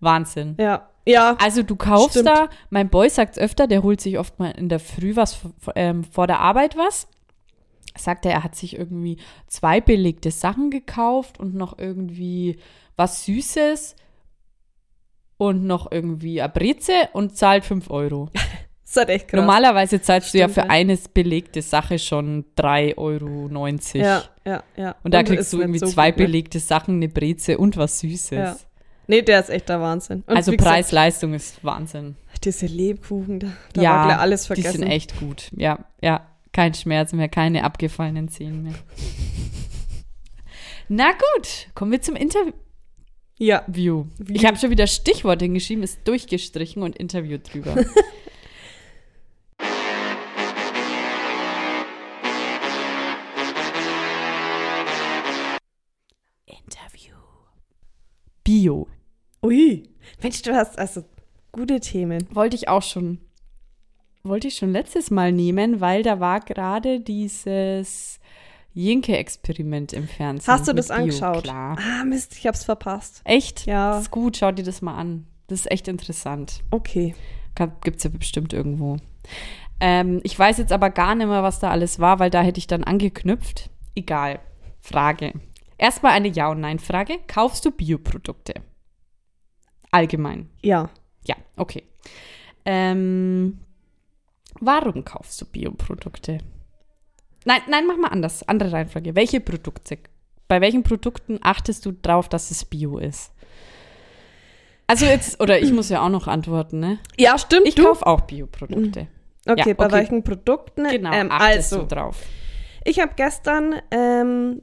[SPEAKER 1] Wahnsinn.
[SPEAKER 2] Ja, ja,
[SPEAKER 1] Also du kaufst
[SPEAKER 2] Stimmt.
[SPEAKER 1] da, mein Boy sagt öfter, der holt sich oft mal in der Früh was ähm, vor der Arbeit was. Sagt er, er hat sich irgendwie zwei belegte Sachen gekauft und noch irgendwie was Süßes und noch irgendwie eine Breze und zahlt 5 Euro.
[SPEAKER 2] das ist echt krass.
[SPEAKER 1] Normalerweise zahlst du ja
[SPEAKER 2] Stimmt,
[SPEAKER 1] für
[SPEAKER 2] ja.
[SPEAKER 1] eine belegte Sache schon 3,90 Euro.
[SPEAKER 2] Ja, ja, ja.
[SPEAKER 1] Und da
[SPEAKER 2] ist
[SPEAKER 1] kriegst du irgendwie
[SPEAKER 2] so
[SPEAKER 1] zwei
[SPEAKER 2] gut, ne?
[SPEAKER 1] belegte Sachen, eine Breze und was Süßes.
[SPEAKER 2] Ja. Nee, der ist echt der Wahnsinn. Und
[SPEAKER 1] Also Preis-Leistung ist Wahnsinn.
[SPEAKER 2] Diese Lebkuchen, da, da
[SPEAKER 1] ja,
[SPEAKER 2] war gleich alles
[SPEAKER 1] die
[SPEAKER 2] vergessen.
[SPEAKER 1] sind echt gut. Ja, ja, kein Schmerz mehr, keine abgefallenen Zähne mehr. Na gut, kommen wir zum Interview.
[SPEAKER 2] Ja,
[SPEAKER 1] Ich habe schon wieder Stichworte hingeschrieben, ist durchgestrichen und Interview drüber. Bio.
[SPEAKER 2] ui. Mensch, du hast also gute Themen.
[SPEAKER 1] Wollte ich auch schon. Wollte ich schon letztes Mal nehmen, weil da war gerade dieses Jinke-Experiment im Fernsehen.
[SPEAKER 2] Hast du das
[SPEAKER 1] Bio.
[SPEAKER 2] angeschaut?
[SPEAKER 1] Klar.
[SPEAKER 2] Ah, Mist, ich hab's verpasst.
[SPEAKER 1] Echt?
[SPEAKER 2] Ja.
[SPEAKER 1] Das ist gut, schau dir das mal an. Das ist echt interessant.
[SPEAKER 2] Okay.
[SPEAKER 1] Gibt es ja bestimmt irgendwo. Ähm, ich weiß jetzt aber gar nicht mehr, was da alles war, weil da hätte ich dann angeknüpft. Egal. Frage. Erstmal eine Ja- und Nein-Frage. Kaufst du Bioprodukte? Allgemein.
[SPEAKER 2] Ja.
[SPEAKER 1] Ja, okay. Ähm, warum kaufst du Bioprodukte? Nein, nein, mach mal anders. Andere Reihenfolge. Welche Produkte? Bei welchen Produkten achtest du drauf, dass es Bio ist? Also jetzt, oder ich muss ja auch noch antworten, ne?
[SPEAKER 2] Ja, stimmt.
[SPEAKER 1] Ich kaufe auch Bioprodukte.
[SPEAKER 2] Okay,
[SPEAKER 1] Ja,
[SPEAKER 2] bei
[SPEAKER 1] okay.
[SPEAKER 2] welchen Produkten?
[SPEAKER 1] Genau,
[SPEAKER 2] Ähm,
[SPEAKER 1] achtest
[SPEAKER 2] also,
[SPEAKER 1] du drauf.
[SPEAKER 2] ich habe gestern ähm,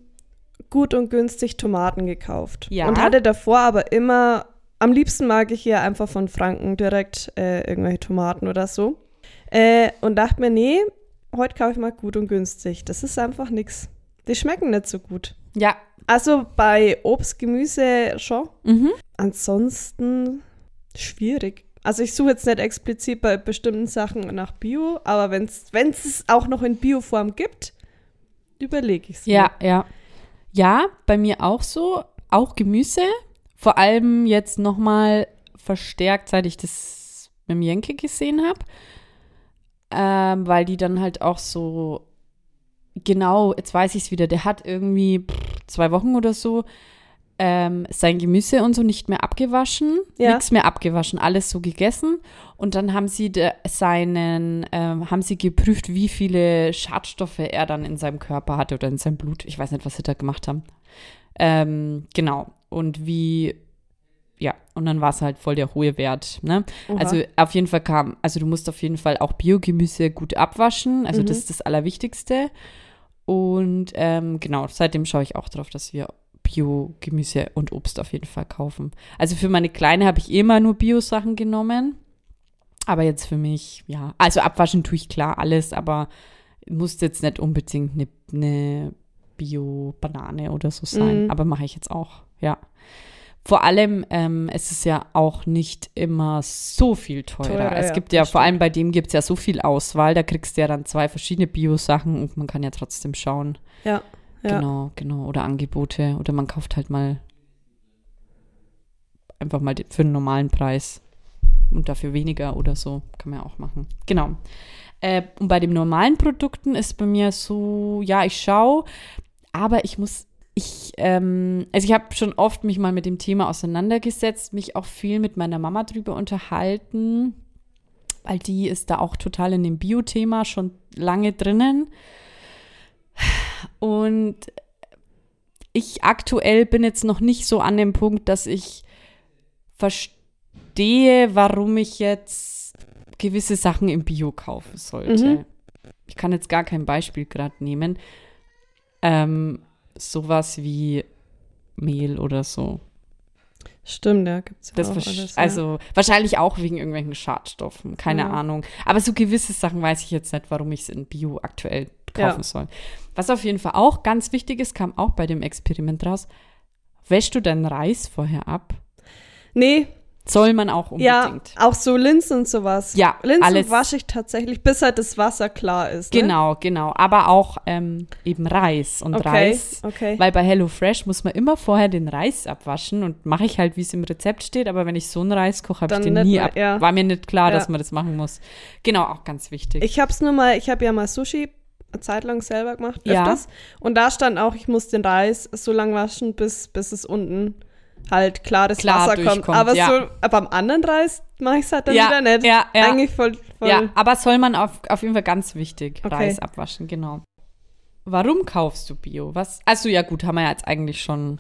[SPEAKER 2] gut und günstig Tomaten gekauft.
[SPEAKER 1] Ja.
[SPEAKER 2] Und hatte davor aber immer, am liebsten mag ich hier einfach von Franken direkt äh, irgendwelche Tomaten oder so. Äh, und dachte mir, nee, heute kaufe ich mal gut und günstig. Das ist einfach nix. Die schmecken nicht so gut.
[SPEAKER 1] Ja.
[SPEAKER 2] Also bei Obst, Gemüse schon.
[SPEAKER 1] Mhm.
[SPEAKER 2] Ansonsten schwierig. Also ich suche jetzt nicht explizit bei bestimmten Sachen nach Bio, aber wenn es auch noch in Bioform gibt, überlege ich es
[SPEAKER 1] Ja, ja. Ja, bei mir auch so. Auch Gemüse. Vor allem jetzt nochmal verstärkt, seit ich das mit dem Jenke gesehen habe. Ähm, weil die dann halt auch so, genau, jetzt weiß ich es wieder, der hat irgendwie pff, zwei Wochen oder so ähm, sein Gemüse und so nicht mehr abgewaschen.
[SPEAKER 2] Ja.
[SPEAKER 1] Nichts mehr abgewaschen, alles so gegessen. Und dann haben sie de, seinen, ähm, haben sie geprüft, wie viele Schadstoffe er dann in seinem Körper hatte oder in seinem Blut. Ich weiß nicht, was sie da gemacht haben. Ähm, genau. Und wie, ja, und dann war es halt voll der hohe Wert. Ne?
[SPEAKER 2] Oha.
[SPEAKER 1] Also auf jeden Fall kam, also du musst auf jeden Fall auch Biogemüse gut abwaschen. Also
[SPEAKER 2] Mhm.
[SPEAKER 1] das ist das Allerwichtigste. Und ähm, genau, seitdem schaue ich auch drauf, dass wir Bio-Gemüse und Obst auf jeden Fall kaufen. Also für meine Kleine habe ich eh immer nur Bio-Sachen genommen. Aber jetzt für mich, ja, also abwaschen tue ich klar alles, aber muss jetzt nicht unbedingt eine, eine Bio-Banane oder so sein.
[SPEAKER 2] Mhm.
[SPEAKER 1] Aber mache ich jetzt auch, ja. Vor allem, ähm, es ist ja auch nicht immer so viel teurer.
[SPEAKER 2] Teurer,
[SPEAKER 1] es
[SPEAKER 2] ja,
[SPEAKER 1] gibt ja,
[SPEAKER 2] das
[SPEAKER 1] vor allem bei dem gibt es ja so viel Auswahl, da kriegst du ja dann zwei verschiedene Bio-Sachen und man kann ja trotzdem schauen.
[SPEAKER 2] Ja, ja.
[SPEAKER 1] Genau, genau. Oder Angebote. Oder man kauft halt mal einfach mal für einen normalen Preis und dafür weniger oder so. Kann man ja auch machen. Genau. Äh, und bei den normalen Produkten ist bei mir so, ja, ich schaue, aber ich muss, ich, ähm, also ich habe schon oft mich mal mit dem Thema auseinandergesetzt, mich auch viel mit meiner Mama drüber unterhalten, weil die ist da auch total in dem Bio-Thema schon lange drinnen. Und ich aktuell bin jetzt noch nicht so an dem Punkt, dass ich verstehe, warum ich jetzt gewisse Sachen im Bio kaufen sollte.
[SPEAKER 2] Mhm.
[SPEAKER 1] Ich kann jetzt gar kein Beispiel gerade nehmen. Ähm, sowas wie Mehl oder so.
[SPEAKER 2] Stimmt, ja, gibt es ja
[SPEAKER 1] Das
[SPEAKER 2] auch alles. ja.
[SPEAKER 1] also wahrscheinlich auch wegen irgendwelchen Schadstoffen, keine
[SPEAKER 2] Ja.
[SPEAKER 1] Ahnung. Aber so gewisse Sachen weiß ich jetzt nicht, warum ich es in Bio aktuell
[SPEAKER 2] Ja.
[SPEAKER 1] kaufen soll. Was auf jeden Fall auch ganz wichtig ist, kam auch bei dem Experiment raus. Wäschst du deinen Reis vorher ab?
[SPEAKER 2] Nee,
[SPEAKER 1] Soll man auch
[SPEAKER 2] ja,
[SPEAKER 1] unbedingt.
[SPEAKER 2] auch so Linsen und sowas.
[SPEAKER 1] Ja,
[SPEAKER 2] Linsen
[SPEAKER 1] alles.
[SPEAKER 2] wasche ich tatsächlich, bis halt das Wasser klar ist. Ne?
[SPEAKER 1] Genau, genau. Aber auch ähm, eben Reis und
[SPEAKER 2] Okay,
[SPEAKER 1] Reis.
[SPEAKER 2] okay.
[SPEAKER 1] Weil bei HelloFresh muss man immer vorher den Reis abwaschen und mache ich halt, wie es im Rezept steht. Aber wenn ich so einen Reis koche, habe ich den nie
[SPEAKER 2] mehr,
[SPEAKER 1] ab.
[SPEAKER 2] ja.
[SPEAKER 1] War mir nicht klar,
[SPEAKER 2] Ja.
[SPEAKER 1] dass man das machen muss. Genau, auch ganz wichtig.
[SPEAKER 2] Ich habe es nur mal, ich habe ja mal Sushi eine Zeit lang selber gemacht,
[SPEAKER 1] Ja.
[SPEAKER 2] öfters. Und da stand auch, ich muss den Reis so lang waschen, bis, bis es unten halt klares
[SPEAKER 1] Klar
[SPEAKER 2] Wasser kommt. Aber
[SPEAKER 1] ja.
[SPEAKER 2] so beim anderen Reis mache ich es halt dann
[SPEAKER 1] Ja,
[SPEAKER 2] wieder nicht.
[SPEAKER 1] ja, ja.
[SPEAKER 2] Eigentlich voll, voll
[SPEAKER 1] Ja, aber soll man auf, auf jeden Fall ganz wichtig.
[SPEAKER 2] Okay.
[SPEAKER 1] Reis abwaschen, genau. Warum kaufst du Bio? Was? Also ja gut, haben wir ja jetzt eigentlich schon.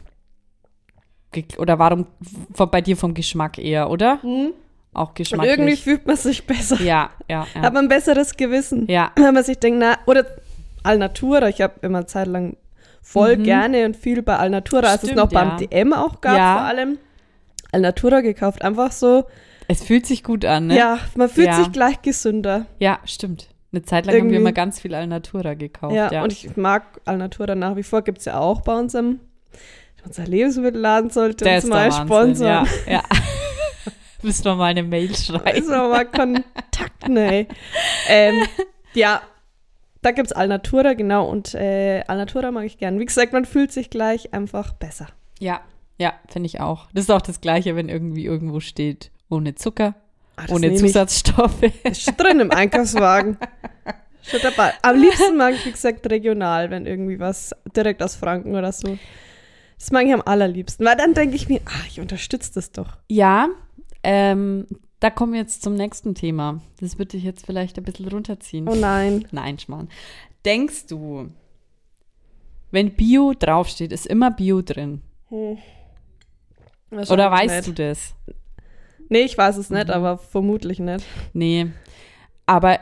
[SPEAKER 1] Oder warum von, bei dir vom Geschmack eher, oder?
[SPEAKER 2] Hm.
[SPEAKER 1] Auch
[SPEAKER 2] Und
[SPEAKER 1] geschmacklich.
[SPEAKER 2] irgendwie fühlt man sich besser.
[SPEAKER 1] ja, ja, ja.
[SPEAKER 2] Hat man ein besseres Gewissen.
[SPEAKER 1] ja,
[SPEAKER 2] Wenn man sich denkt, na, oder Alnatura, ich habe immer eine Zeit lang voll
[SPEAKER 1] Mhm.
[SPEAKER 2] gerne und viel bei Alnatura, als es noch beim
[SPEAKER 1] ja.
[SPEAKER 2] DM auch gab,
[SPEAKER 1] Ja.
[SPEAKER 2] vor allem. Alnatura gekauft, einfach so.
[SPEAKER 1] es fühlt sich gut an, ne?
[SPEAKER 2] Ja, man fühlt
[SPEAKER 1] Ja.
[SPEAKER 2] sich gleich gesünder.
[SPEAKER 1] Ja, stimmt. Eine Zeit lang haben
[SPEAKER 2] Irgendwie-
[SPEAKER 1] wir immer ganz viel Alnatura gekauft.
[SPEAKER 2] Ja,
[SPEAKER 1] Ja,
[SPEAKER 2] und ich mag Alnatura nach wie vor, gibt es ja auch bei uns im unser Lebensmittelladen sollte
[SPEAKER 1] der
[SPEAKER 2] uns mal
[SPEAKER 1] Wahnsinn.
[SPEAKER 2] sponsern.
[SPEAKER 1] Ja, ja. Müssen wir mal eine Mail schreiben.
[SPEAKER 2] Müssen wir mal Kontakt, ne. ähm, ja, da gibt es Alnatura, genau. Und äh, Alnatura mag ich gern. Wie gesagt, man fühlt sich gleich einfach besser.
[SPEAKER 1] Ja, ja, finde ich auch. Das ist auch das Gleiche, wenn irgendwie irgendwo steht, ohne Zucker,
[SPEAKER 2] das
[SPEAKER 1] ohne. Zusatzstoffe.
[SPEAKER 2] Ist schon drin im Einkaufswagen. Schon dabei. Am liebsten mag ich, wie gesagt, regional, wenn irgendwie was direkt aus Franken oder so. Das mag ich am allerliebsten. Weil dann denke ich mir, ah, ich unterstütze das doch.
[SPEAKER 1] Ja, ähm, da kommen wir jetzt zum nächsten Thema. Das würde ich jetzt vielleicht ein bisschen runterziehen.
[SPEAKER 2] Oh nein.
[SPEAKER 1] Nein, Schmarrn. Denkst du, wenn Bio draufsteht, ist immer Bio drin? Oder weißt du das?
[SPEAKER 2] Nee, ich weiß es nicht,
[SPEAKER 1] Mhm.
[SPEAKER 2] aber vermutlich nicht.
[SPEAKER 1] Nee. Aber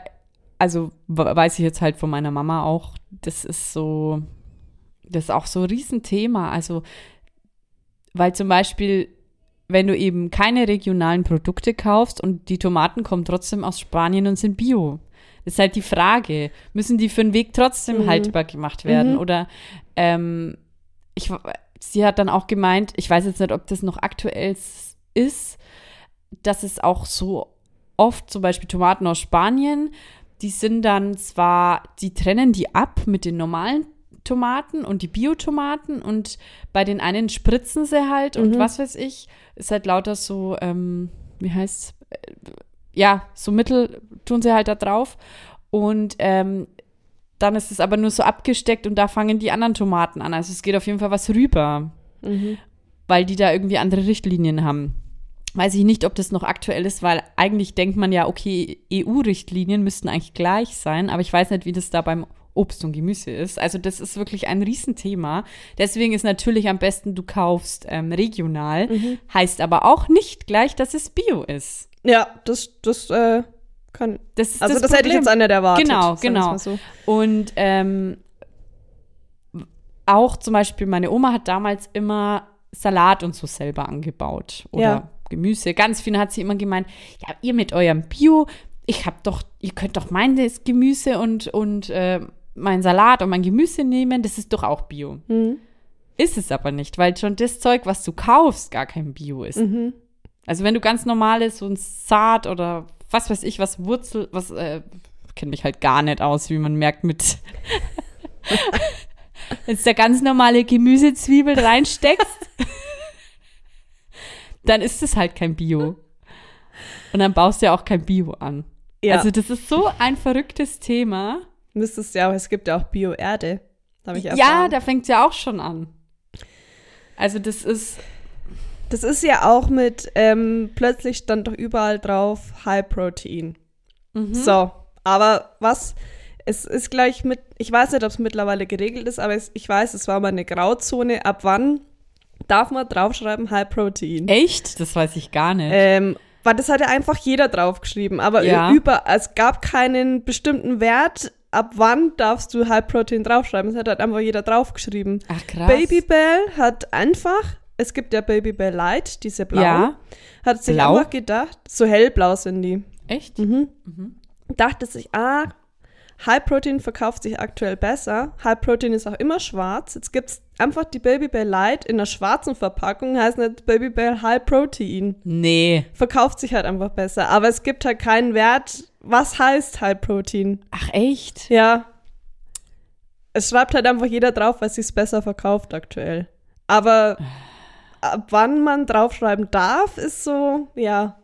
[SPEAKER 1] also we- weiß ich jetzt halt von meiner Mama auch, das ist so, das ist auch so ein Riesenthema. Also, weil zum Beispiel, wenn du eben keine regionalen Produkte kaufst und die Tomaten kommen trotzdem aus Spanien und sind bio. Das ist halt die Frage, müssen die für den Weg trotzdem
[SPEAKER 2] Mhm.
[SPEAKER 1] haltbar gemacht werden?
[SPEAKER 2] Mhm.
[SPEAKER 1] Oder ähm, ich, sie hat dann auch gemeint, ich weiß jetzt nicht, ob das noch aktuell ist, dass es auch so oft, zum Beispiel Tomaten aus Spanien, die sind dann zwar, die trennen die ab mit den normalen Tomaten und die Biotomaten und bei den einen spritzen sie halt und
[SPEAKER 2] Mhm.
[SPEAKER 1] was weiß ich, ist halt lauter so, ähm, wie heißt ja, so Mittel tun sie halt da drauf und ähm, dann ist es aber nur so abgesteckt und da fangen die anderen Tomaten an. Also es geht auf jeden Fall was rüber
[SPEAKER 2] Mhm.
[SPEAKER 1] weil die da irgendwie andere Richtlinien haben. Weiß ich nicht, ob das noch aktuell ist, weil eigentlich denkt man ja, okay, EU-Richtlinien müssten eigentlich gleich sein, aber ich weiß nicht, wie das da beim Obst und Gemüse ist. Also das ist wirklich ein Riesenthema. Deswegen ist natürlich am besten, du kaufst ähm, regional,
[SPEAKER 2] Mhm.
[SPEAKER 1] heißt aber auch nicht gleich, dass es Bio ist.
[SPEAKER 2] Ja, das, das äh, kann.
[SPEAKER 1] Das
[SPEAKER 2] Also, das,
[SPEAKER 1] das,
[SPEAKER 2] hätte ich jetzt auch nicht erwartet.
[SPEAKER 1] Genau, genau.
[SPEAKER 2] So.
[SPEAKER 1] Und ähm, auch zum Beispiel meine Oma hat damals immer Salat und so selber angebaut oder
[SPEAKER 2] Ja.
[SPEAKER 1] Gemüse. Ganz viel hat sie immer gemeint, ja, ihr mit eurem Bio, ich hab doch, ihr könnt doch meines Gemüse und, und äh, mein Salat und mein Gemüse nehmen, das ist doch auch Bio.
[SPEAKER 2] Mhm.
[SPEAKER 1] Ist es aber nicht, weil schon das Zeug, was du kaufst, gar kein Bio ist.
[SPEAKER 2] Mhm.
[SPEAKER 1] Also wenn du ganz normales, so ein Saat oder was weiß ich, was Wurzel, was, äh, kenne mich halt gar nicht aus, wie man merkt mit jetzt da ganz normale Gemüsezwiebel reinsteckst, dann ist es halt kein Bio. Und dann baust du ja auch kein Bio an.
[SPEAKER 2] Ja,
[SPEAKER 1] Also das ist so ein verrücktes Thema.
[SPEAKER 2] Müsstest ja auch, es gibt ja auch Bio-Erde.
[SPEAKER 1] Ja, da fängt es ja auch schon an. Also das ist,
[SPEAKER 2] Das ist ja auch mit, ähm, plötzlich stand doch überall drauf High Protein.
[SPEAKER 1] mhm.
[SPEAKER 2] So, aber was, es ist gleich mit, ich weiß nicht, ob es mittlerweile geregelt ist, aber es, ich weiß, es war mal eine Grauzone. Ab wann darf man draufschreiben High Protein?
[SPEAKER 1] echt, das weiß ich gar nicht.
[SPEAKER 2] Ähm, weil das hat ja einfach jeder draufgeschrieben, aber
[SPEAKER 1] Ja.
[SPEAKER 2] über, es gab keinen bestimmten Wert, ab wann darfst du High Protein draufschreiben. Das hat halt einfach jeder draufgeschrieben.
[SPEAKER 1] Ach krass.
[SPEAKER 2] Babybell hat einfach, es gibt ja Babybell Light, diese blauen,
[SPEAKER 1] Ja,
[SPEAKER 2] hat sich
[SPEAKER 1] Blau?
[SPEAKER 2] einfach gedacht, so hellblau sind die.
[SPEAKER 1] echt?
[SPEAKER 2] Mhm.
[SPEAKER 1] Mhm.
[SPEAKER 2] Dachte sich, ah, High Protein verkauft sich aktuell besser. High Protein ist auch immer schwarz. Jetzt gibt es einfach die Babybell Light in einer schwarzen Verpackung, heißt nicht Babybell High Protein.
[SPEAKER 1] Nee.
[SPEAKER 2] Verkauft sich halt einfach besser. Aber es gibt halt keinen Wert, was heißt High Protein.
[SPEAKER 1] Ach echt?
[SPEAKER 2] Ja. Es schreibt halt einfach jeder drauf, weil es sich besser verkauft aktuell. Aber ab wann man draufschreiben darf, ist so, ja.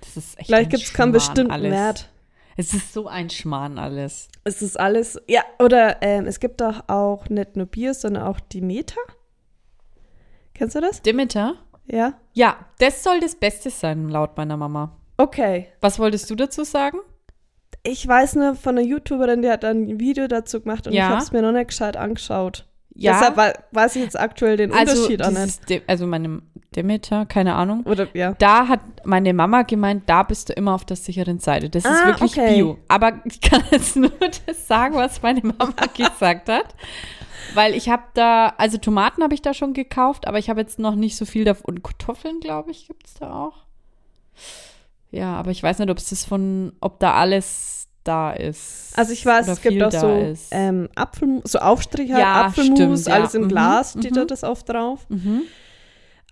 [SPEAKER 1] Das ist echt
[SPEAKER 2] Vielleicht gibt es keinen bestimmten
[SPEAKER 1] alles.
[SPEAKER 2] Wert.
[SPEAKER 1] Es ist so ein Schmarrn alles.
[SPEAKER 2] Es ist alles, ja, oder ähm, es gibt doch auch nicht nur Bier, sondern auch Demeter. Kennst du das?
[SPEAKER 1] Demeter?
[SPEAKER 2] Ja.
[SPEAKER 1] Ja, das soll das Beste sein, laut meiner Mama.
[SPEAKER 2] Okay.
[SPEAKER 1] Was wolltest du dazu sagen?
[SPEAKER 2] Ich weiß nur von einer YouTuberin, die hat ein Video dazu gemacht und
[SPEAKER 1] Ja.
[SPEAKER 2] ich habe es mir noch nicht gescheit angeschaut.
[SPEAKER 1] Ja,
[SPEAKER 2] Deshalb wei- weiß ich jetzt aktuell den
[SPEAKER 1] also,
[SPEAKER 2] Unterschied auch nicht.
[SPEAKER 1] De also meine Demeter, keine Ahnung.
[SPEAKER 2] Oder ja.
[SPEAKER 1] Da hat meine Mama gemeint, da bist du immer auf der sicheren Seite. Das ist
[SPEAKER 2] Ah,
[SPEAKER 1] wirklich
[SPEAKER 2] okay.
[SPEAKER 1] Bio. Aber ich kann jetzt nur das sagen, was meine Mama gesagt hat. Weil ich habe da, also Tomaten habe ich da schon gekauft, aber ich habe jetzt noch nicht so viel davon. Und Kartoffeln, glaube ich, gibt es da auch. Ja, aber ich weiß nicht, ob es das von, ob da alles da ist.
[SPEAKER 2] Also ich weiß, es gibt auch so ähm, Apfel, so Aufstriche,
[SPEAKER 1] Ja,
[SPEAKER 2] Apfelmus,
[SPEAKER 1] stimmt, ja.
[SPEAKER 2] alles im
[SPEAKER 1] Mhm,
[SPEAKER 2] Glas steht da
[SPEAKER 1] mhm.
[SPEAKER 2] das oft drauf.
[SPEAKER 1] mhm.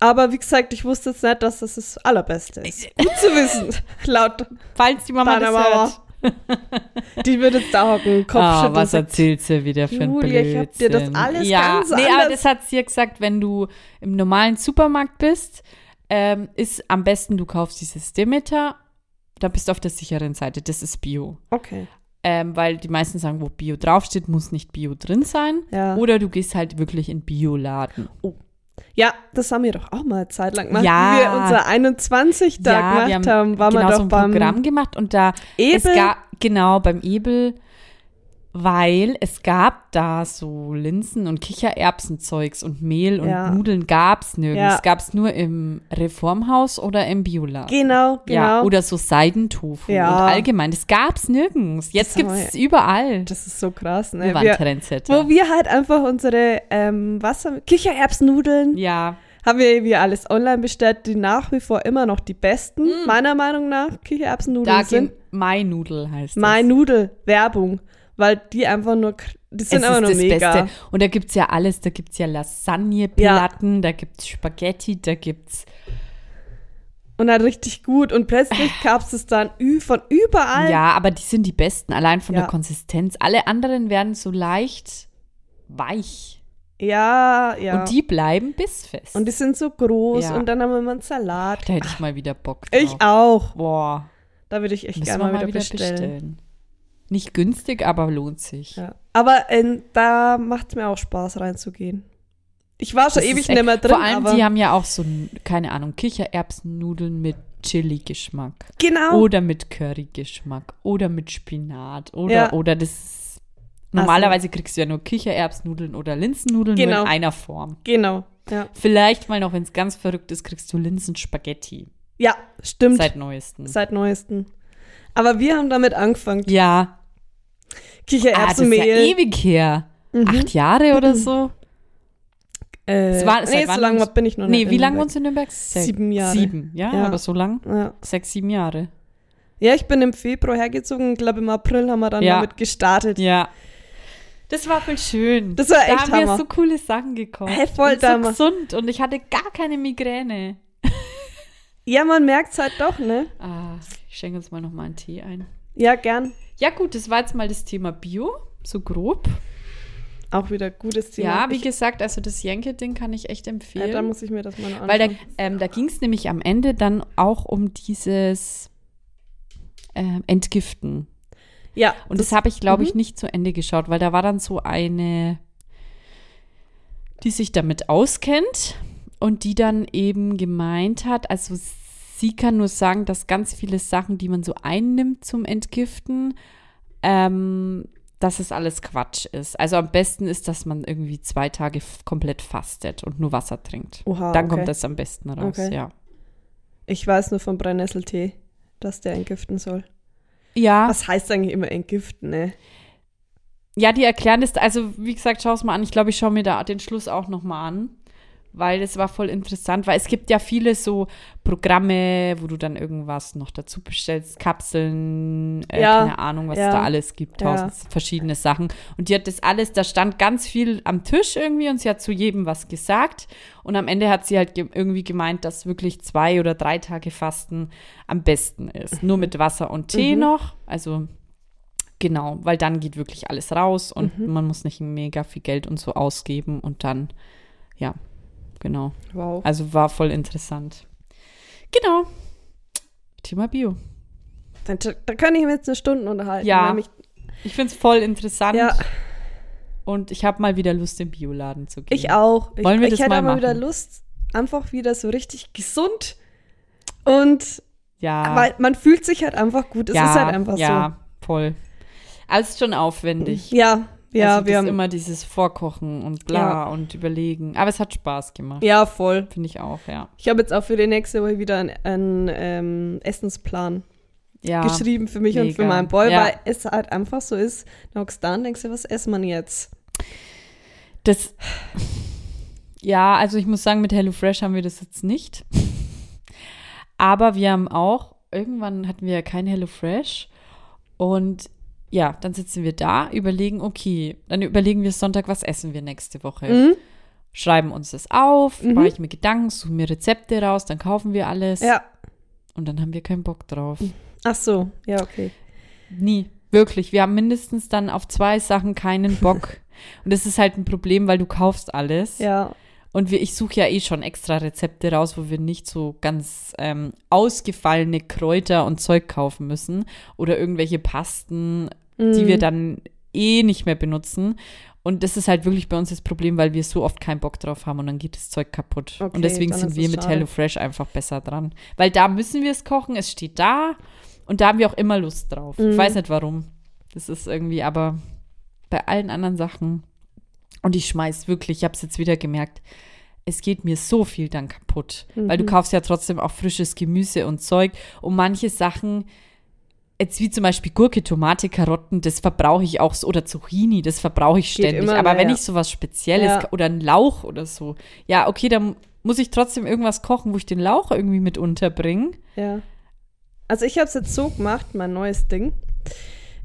[SPEAKER 2] Aber wie gesagt, ich wusste jetzt nicht, dass das das Allerbeste ist. Gut zu wissen. Laut
[SPEAKER 1] Falls die Mama das
[SPEAKER 2] Mama.
[SPEAKER 1] hört.
[SPEAKER 2] Die würde jetzt da hocken, Kopf
[SPEAKER 1] Ah,
[SPEAKER 2] schütteln.
[SPEAKER 1] was erzählt sie wieder für ein
[SPEAKER 2] Julia, ich hab dir das
[SPEAKER 1] Blödsinn.
[SPEAKER 2] alles
[SPEAKER 1] ja,
[SPEAKER 2] ganz
[SPEAKER 1] nee, aber
[SPEAKER 2] anders-
[SPEAKER 1] das hat sie ja gesagt, wenn du im normalen Supermarkt bist, ähm, ist am besten, du kaufst dieses Demeter, da bist du auf der sicheren Seite, das ist Bio.
[SPEAKER 2] Okay.
[SPEAKER 1] Ähm, weil die meisten sagen, wo Bio draufsteht, muss nicht Bio drin sein.
[SPEAKER 2] Ja.
[SPEAKER 1] Oder du gehst halt wirklich in Bioladen.
[SPEAKER 2] ja, das haben wir doch auch mal eine Zeit lang gemacht.
[SPEAKER 1] Ja.
[SPEAKER 2] Wie wir unser 21 da
[SPEAKER 1] ja, wir
[SPEAKER 2] gemacht
[SPEAKER 1] haben
[SPEAKER 2] haben, waren
[SPEAKER 1] genau so
[SPEAKER 2] doch
[SPEAKER 1] ein
[SPEAKER 2] beim
[SPEAKER 1] Programm gemacht und da es
[SPEAKER 2] Ebel.
[SPEAKER 1] gab, genau, beim Ebel, weil es gab da so Linsen und Kichererbsenzeugs und Mehl und
[SPEAKER 2] Ja.
[SPEAKER 1] Nudeln gab's nirgends.
[SPEAKER 2] Ja.
[SPEAKER 1] Gab's nur im Reformhaus oder im Bioladen.
[SPEAKER 2] Genau, genau.
[SPEAKER 1] Ja, oder so Seidentofu
[SPEAKER 2] Ja.
[SPEAKER 1] und allgemein. Das gab's nirgends. Jetzt gibt's
[SPEAKER 2] wir-
[SPEAKER 1] überall.
[SPEAKER 2] das ist so krass,
[SPEAKER 1] Wir
[SPEAKER 2] ne?
[SPEAKER 1] waren
[SPEAKER 2] Wir,
[SPEAKER 1] Trendsetter.
[SPEAKER 2] wo wir halt einfach unsere ähm, Wasser Kichererbsnudeln
[SPEAKER 1] ja,
[SPEAKER 2] haben wir irgendwie alles online bestellt, die nach wie vor immer noch die besten, meiner Meinung nach, Kichererbsennudeln
[SPEAKER 1] Mm. da
[SPEAKER 2] sind.
[SPEAKER 1] My Nudel heißt das.
[SPEAKER 2] My Nudel Werbung, weil die einfach nur, die sind
[SPEAKER 1] es
[SPEAKER 2] einfach nur mega.
[SPEAKER 1] Beste. Und da gibt's ja alles. Da gibt's ja Lasagneplatten, da gibt's Spaghetti, da gibt's
[SPEAKER 2] Und dann richtig gut und plötzlich gab's es dann ü von überall.
[SPEAKER 1] Ja, aber die sind die besten, allein von
[SPEAKER 2] Ja.
[SPEAKER 1] der Konsistenz. Alle anderen werden so leicht weich.
[SPEAKER 2] ja. ja.
[SPEAKER 1] Und die bleiben bissfest.
[SPEAKER 2] Und die sind so groß
[SPEAKER 1] Ja.
[SPEAKER 2] und dann haben wir mal einen Salat.
[SPEAKER 1] da hätte ich mal wieder Bock drauf.
[SPEAKER 2] Ich auch.
[SPEAKER 1] Boah,
[SPEAKER 2] Da würde ich echt gerne
[SPEAKER 1] wir
[SPEAKER 2] mal wieder bestellen.
[SPEAKER 1] bestellen. Nicht günstig, aber lohnt sich.
[SPEAKER 2] Ja. Aber ähm, da macht es mir auch Spaß reinzugehen. Ich war schon
[SPEAKER 1] Das
[SPEAKER 2] ewig nicht mehr drin,
[SPEAKER 1] Vor allem, die haben ja auch so, keine Ahnung, Kichererbsennudeln mit Chili-Geschmack.
[SPEAKER 2] genau.
[SPEAKER 1] Oder mit Curry-Geschmack. Oder mit Spinat. Oder,
[SPEAKER 2] Ja.
[SPEAKER 1] oder das. Normalerweise kriegst du ja nur Kichererbsnudeln oder Linsennudeln nur
[SPEAKER 2] Genau.
[SPEAKER 1] in einer Form.
[SPEAKER 2] Genau. Ja,
[SPEAKER 1] Vielleicht mal noch, wenn es ganz verrückt ist, kriegst du Linsenspaghetti.
[SPEAKER 2] ja stimmt.
[SPEAKER 1] Seit neuestem.
[SPEAKER 2] Seit neuesten. Aber wir haben damit angefangen.
[SPEAKER 1] ja. Ah, das ist ja
[SPEAKER 2] Kichererbsenmehl.
[SPEAKER 1] ewig her.
[SPEAKER 2] Mhm.
[SPEAKER 1] Acht Jahre oder so?
[SPEAKER 2] Äh,
[SPEAKER 1] Es war-
[SPEAKER 2] nee, so lange bin ich noch
[SPEAKER 1] Nee,
[SPEAKER 2] nicht.
[SPEAKER 1] wie
[SPEAKER 2] in
[SPEAKER 1] lange wohnst du in Nürnberg? Sech-
[SPEAKER 2] Sieben Jahre.
[SPEAKER 1] Sieben, ja,
[SPEAKER 2] Ja.
[SPEAKER 1] aber so lang?
[SPEAKER 2] Ja.
[SPEAKER 1] Sechs, sieben Jahre.
[SPEAKER 2] ja, ich bin im Februar hergezogen. Ich glaube, im April haben wir dann
[SPEAKER 1] Ja.
[SPEAKER 2] damit gestartet.
[SPEAKER 1] Ja. Das war voll schön.
[SPEAKER 2] Das war
[SPEAKER 1] da
[SPEAKER 2] echt
[SPEAKER 1] haben wir
[SPEAKER 2] Hammer.
[SPEAKER 1] so coole Sachen gekocht.
[SPEAKER 2] Hey, voll
[SPEAKER 1] und so
[SPEAKER 2] Hammer.
[SPEAKER 1] gesund und ich hatte gar keine Migräne.
[SPEAKER 2] Ja, man merkt es halt doch, ne?
[SPEAKER 1] Ah, ich schenke uns mal noch mal einen Tee ein.
[SPEAKER 2] Ja, gern.
[SPEAKER 1] Ja gut, das war jetzt mal das Thema Bio, so grob.
[SPEAKER 2] Auch wieder gutes Thema.
[SPEAKER 1] Ja, wie
[SPEAKER 2] ich,
[SPEAKER 1] gesagt, also das Jenke-Ding kann ich echt
[SPEAKER 2] ja,
[SPEAKER 1] empfehlen.
[SPEAKER 2] dann muss ich mir das mal anschauen.
[SPEAKER 1] Weil da, ähm, da ging es nämlich am Ende dann auch um dieses ähm, Entgiften.
[SPEAKER 2] ja,
[SPEAKER 1] Und das, habe ich, glaube ich,
[SPEAKER 2] mhm.
[SPEAKER 1] nicht zu Ende geschaut, weil da war dann so eine, die sich damit auskennt und die dann eben gemeint hat, also sie kann nur sagen, dass ganz viele Sachen, die man so einnimmt zum Entgiften, ähm, dass es alles Quatsch ist. Also am besten ist, dass man irgendwie zwei Tage komplett fastet und nur Wasser trinkt.
[SPEAKER 2] Oha,
[SPEAKER 1] Dann
[SPEAKER 2] okay.
[SPEAKER 1] kommt das am besten raus,
[SPEAKER 2] Okay.
[SPEAKER 1] ja.
[SPEAKER 2] Ich weiß nur vom Brennnesseltee, dass der entgiften soll.
[SPEAKER 1] Ja,
[SPEAKER 2] Was heißt eigentlich immer entgiften, ne?
[SPEAKER 1] Ja, die erklären das, also wie gesagt, schau es mal an. Ich glaube, ich schaue mir da den Schluss auch nochmal an, weil das war voll interessant, weil es gibt ja viele so Programme, wo du dann irgendwas noch dazu bestellst, Kapseln, äh,
[SPEAKER 2] Ja,
[SPEAKER 1] keine Ahnung, was
[SPEAKER 2] ja,
[SPEAKER 1] es da alles gibt,
[SPEAKER 2] ja.
[SPEAKER 1] tausend verschiedene Sachen. Und die hat das alles, da stand ganz viel am Tisch irgendwie und sie hat zu jedem was gesagt. Und am Ende hat sie halt ge irgendwie gemeint, dass wirklich zwei oder drei Tage Fasten am besten ist. Nur mit Wasser und Tee
[SPEAKER 2] Mhm.
[SPEAKER 1] noch, also Genau, weil dann geht wirklich alles raus und
[SPEAKER 2] Mhm.
[SPEAKER 1] man muss nicht mega viel Geld und so ausgeben und dann, ja, genau.
[SPEAKER 2] Wow.
[SPEAKER 1] Also war voll interessant. Genau. Thema Bio.
[SPEAKER 2] Dann, da kann ich mir jetzt eine Stunde unterhalten.
[SPEAKER 1] Ja. Ich finde es voll interessant
[SPEAKER 2] ja,
[SPEAKER 1] und ich habe mal wieder Lust, im Bioladen zu gehen.
[SPEAKER 2] ich auch. Ich,
[SPEAKER 1] Wollen wir
[SPEAKER 2] ich
[SPEAKER 1] das
[SPEAKER 2] hätte
[SPEAKER 1] mal
[SPEAKER 2] wieder? Lust, einfach wieder so richtig gesund und
[SPEAKER 1] Ja.
[SPEAKER 2] weil man fühlt sich halt einfach gut. Es
[SPEAKER 1] ja,
[SPEAKER 2] ist halt einfach
[SPEAKER 1] Ja, voll. Alles schon
[SPEAKER 2] so.
[SPEAKER 1] aufwendig.
[SPEAKER 2] Ja, ja,
[SPEAKER 1] also
[SPEAKER 2] wir haben
[SPEAKER 1] immer dieses Vorkochen und bla
[SPEAKER 2] Ja.
[SPEAKER 1] und überlegen. Aber es hat Spaß gemacht.
[SPEAKER 2] ja voll.
[SPEAKER 1] Finde ich auch, ja.
[SPEAKER 2] Ich habe jetzt auch für die nächste Woche wieder einen, einen ähm, Essensplan
[SPEAKER 1] Ja.
[SPEAKER 2] geschrieben für mich und für
[SPEAKER 1] mega.
[SPEAKER 2] meinen Boy,
[SPEAKER 1] Ja.
[SPEAKER 2] weil es halt einfach so ist. Dann hockst du da und denkst dir, was essen man jetzt?
[SPEAKER 1] Das. Ja, also ich muss sagen, mit HelloFresh haben wir das jetzt nicht. Aber wir haben auch, irgendwann hatten wir ja kein HelloFresh. Und ja, dann sitzen wir da, überlegen, okay, dann überlegen wir Sonntag, was essen wir nächste Woche.
[SPEAKER 2] Mhm.
[SPEAKER 1] Schreiben uns das auf,
[SPEAKER 2] Mhm.
[SPEAKER 1] mache ich mir Gedanken, suche mir Rezepte raus, dann kaufen wir alles.
[SPEAKER 2] Ja.
[SPEAKER 1] Und dann haben wir keinen Bock drauf.
[SPEAKER 2] Ach so, ja, okay.
[SPEAKER 1] Nie. Wirklich. Wir haben mindestens dann auf zwei Sachen keinen Bock. Und das ist halt ein Problem, weil du kaufst alles.
[SPEAKER 2] Ja.
[SPEAKER 1] Und wir, ich suche ja eh schon extra Rezepte raus, wo wir nicht so ganz ähm, ausgefallene Kräuter und Zeug kaufen müssen oder irgendwelche Pasten, die
[SPEAKER 2] Mhm.
[SPEAKER 1] wir dann eh nicht mehr benutzen. Und das ist halt wirklich bei uns das Problem, weil wir so oft keinen Bock drauf haben und dann geht das Zeug kaputt.
[SPEAKER 2] Okay,
[SPEAKER 1] und deswegen sind wir mit. HelloFresh einfach besser dran. Weil da müssen wir es kochen, es steht da und da haben wir auch immer Lust drauf.
[SPEAKER 2] Mhm.
[SPEAKER 1] Ich weiß nicht warum. Das ist irgendwie, aber bei allen anderen Sachen. Und ich schmeiß wirklich, ich habe es jetzt wieder gemerkt, es geht mir so viel dann kaputt. Weil du kaufst ja trotzdem auch frisches Gemüse und Zeug. Und manche Sachen, jetzt wie zum Beispiel Gurke, Tomate, Karotten, das verbrauche ich auch so, oder Zucchini, das verbrauche ich ständig.
[SPEAKER 2] immer
[SPEAKER 1] Aber
[SPEAKER 2] mehr,
[SPEAKER 1] wenn
[SPEAKER 2] ja.
[SPEAKER 1] ich sowas Spezielles
[SPEAKER 2] Ja.
[SPEAKER 1] oder einen Lauch oder so, ja, okay, dann muss ich trotzdem irgendwas kochen, wo ich den Lauch irgendwie mit unterbringe.
[SPEAKER 2] Ja. Also ich habe es jetzt so gemacht, mein neues Ding.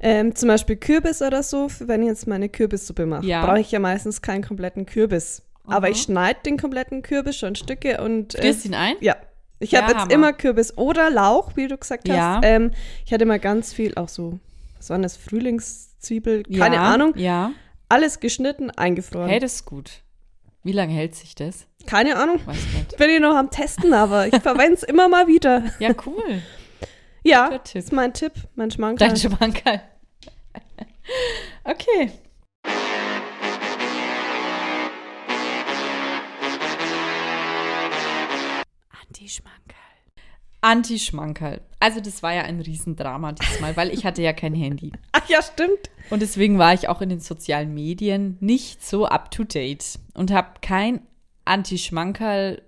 [SPEAKER 2] Ähm, zum Beispiel Kürbis oder so, wenn ich jetzt meine Kürbissuppe mache,
[SPEAKER 1] Ja.
[SPEAKER 2] brauche ich ja meistens keinen kompletten Kürbis. Aber
[SPEAKER 1] Aha.
[SPEAKER 2] ich schneide den kompletten Kürbis schon in Stücke und äh,
[SPEAKER 1] ihn ein?
[SPEAKER 2] ja. Ich
[SPEAKER 1] Ja,
[SPEAKER 2] habe jetzt
[SPEAKER 1] Hammer.
[SPEAKER 2] immer Kürbis oder Lauch, wie du gesagt hast.
[SPEAKER 1] Ja.
[SPEAKER 2] Ähm, ich hatte immer ganz viel, auch so, was war denn das, Frühlingszwiebel, keine Ahnung.
[SPEAKER 1] Ja.
[SPEAKER 2] Alles geschnitten, eingefroren.
[SPEAKER 1] Hey, das ist gut. Wie lange hält sich das?
[SPEAKER 2] keine Ahnung.
[SPEAKER 1] Weiß nicht.
[SPEAKER 2] Bin ich noch am Testen, aber ich verwende es immer mal wieder.
[SPEAKER 1] Ja, cool.
[SPEAKER 2] Ja,
[SPEAKER 1] Tipp.
[SPEAKER 2] ist mein Tipp, mein Schmankerl.
[SPEAKER 1] Dein Schmankerl. Okay. Anti-Schmankerl. Anti-Schmankerl. Also das war ja ein Riesendrama diesmal, weil ich hatte ja kein Handy.
[SPEAKER 2] Ach ja, stimmt.
[SPEAKER 1] Und deswegen war ich auch in den sozialen Medien nicht so up-to-date und habe kein Anti-Schmankerl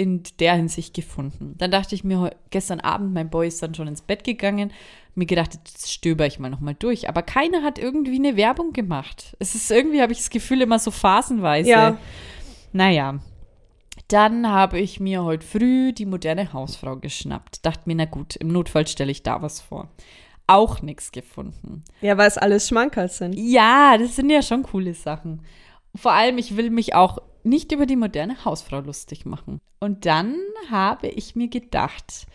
[SPEAKER 1] in der Hinsicht gefunden. Dann dachte ich mir gestern Abend, mein Boy ist dann schon ins Bett gegangen, mir gedacht, jetzt stöber ich mal nochmal durch. Aber keiner hat irgendwie eine Werbung gemacht. Es ist irgendwie, habe ich das Gefühl, immer so phasenweise.
[SPEAKER 2] Ja.
[SPEAKER 1] Naja. Dann habe ich mir heute früh die moderne Hausfrau geschnappt. Dachte mir, na gut, im Notfall stelle ich da was vor. Auch nichts gefunden.
[SPEAKER 2] Ja, weil es alles Schmankerl sind.
[SPEAKER 1] Ja, das sind ja schon coole Sachen. Vor allem, ich will mich auch nicht über die moderne Hausfrau lustig machen. Und dann habe ich mir gedacht,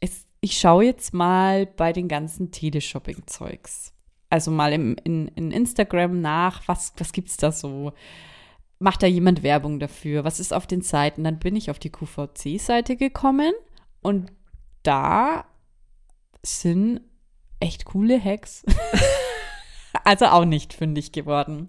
[SPEAKER 1] es, ich schaue jetzt mal bei den ganzen Teleshopping-Zeugs. Also mal im, in, in Instagram nach, was, was gibt es da so? Macht da jemand Werbung dafür? Was ist auf den Seiten? Dann bin ich auf die QVC-Seite gekommen und da sind echt coole Hacks. also auch nicht fündig geworden.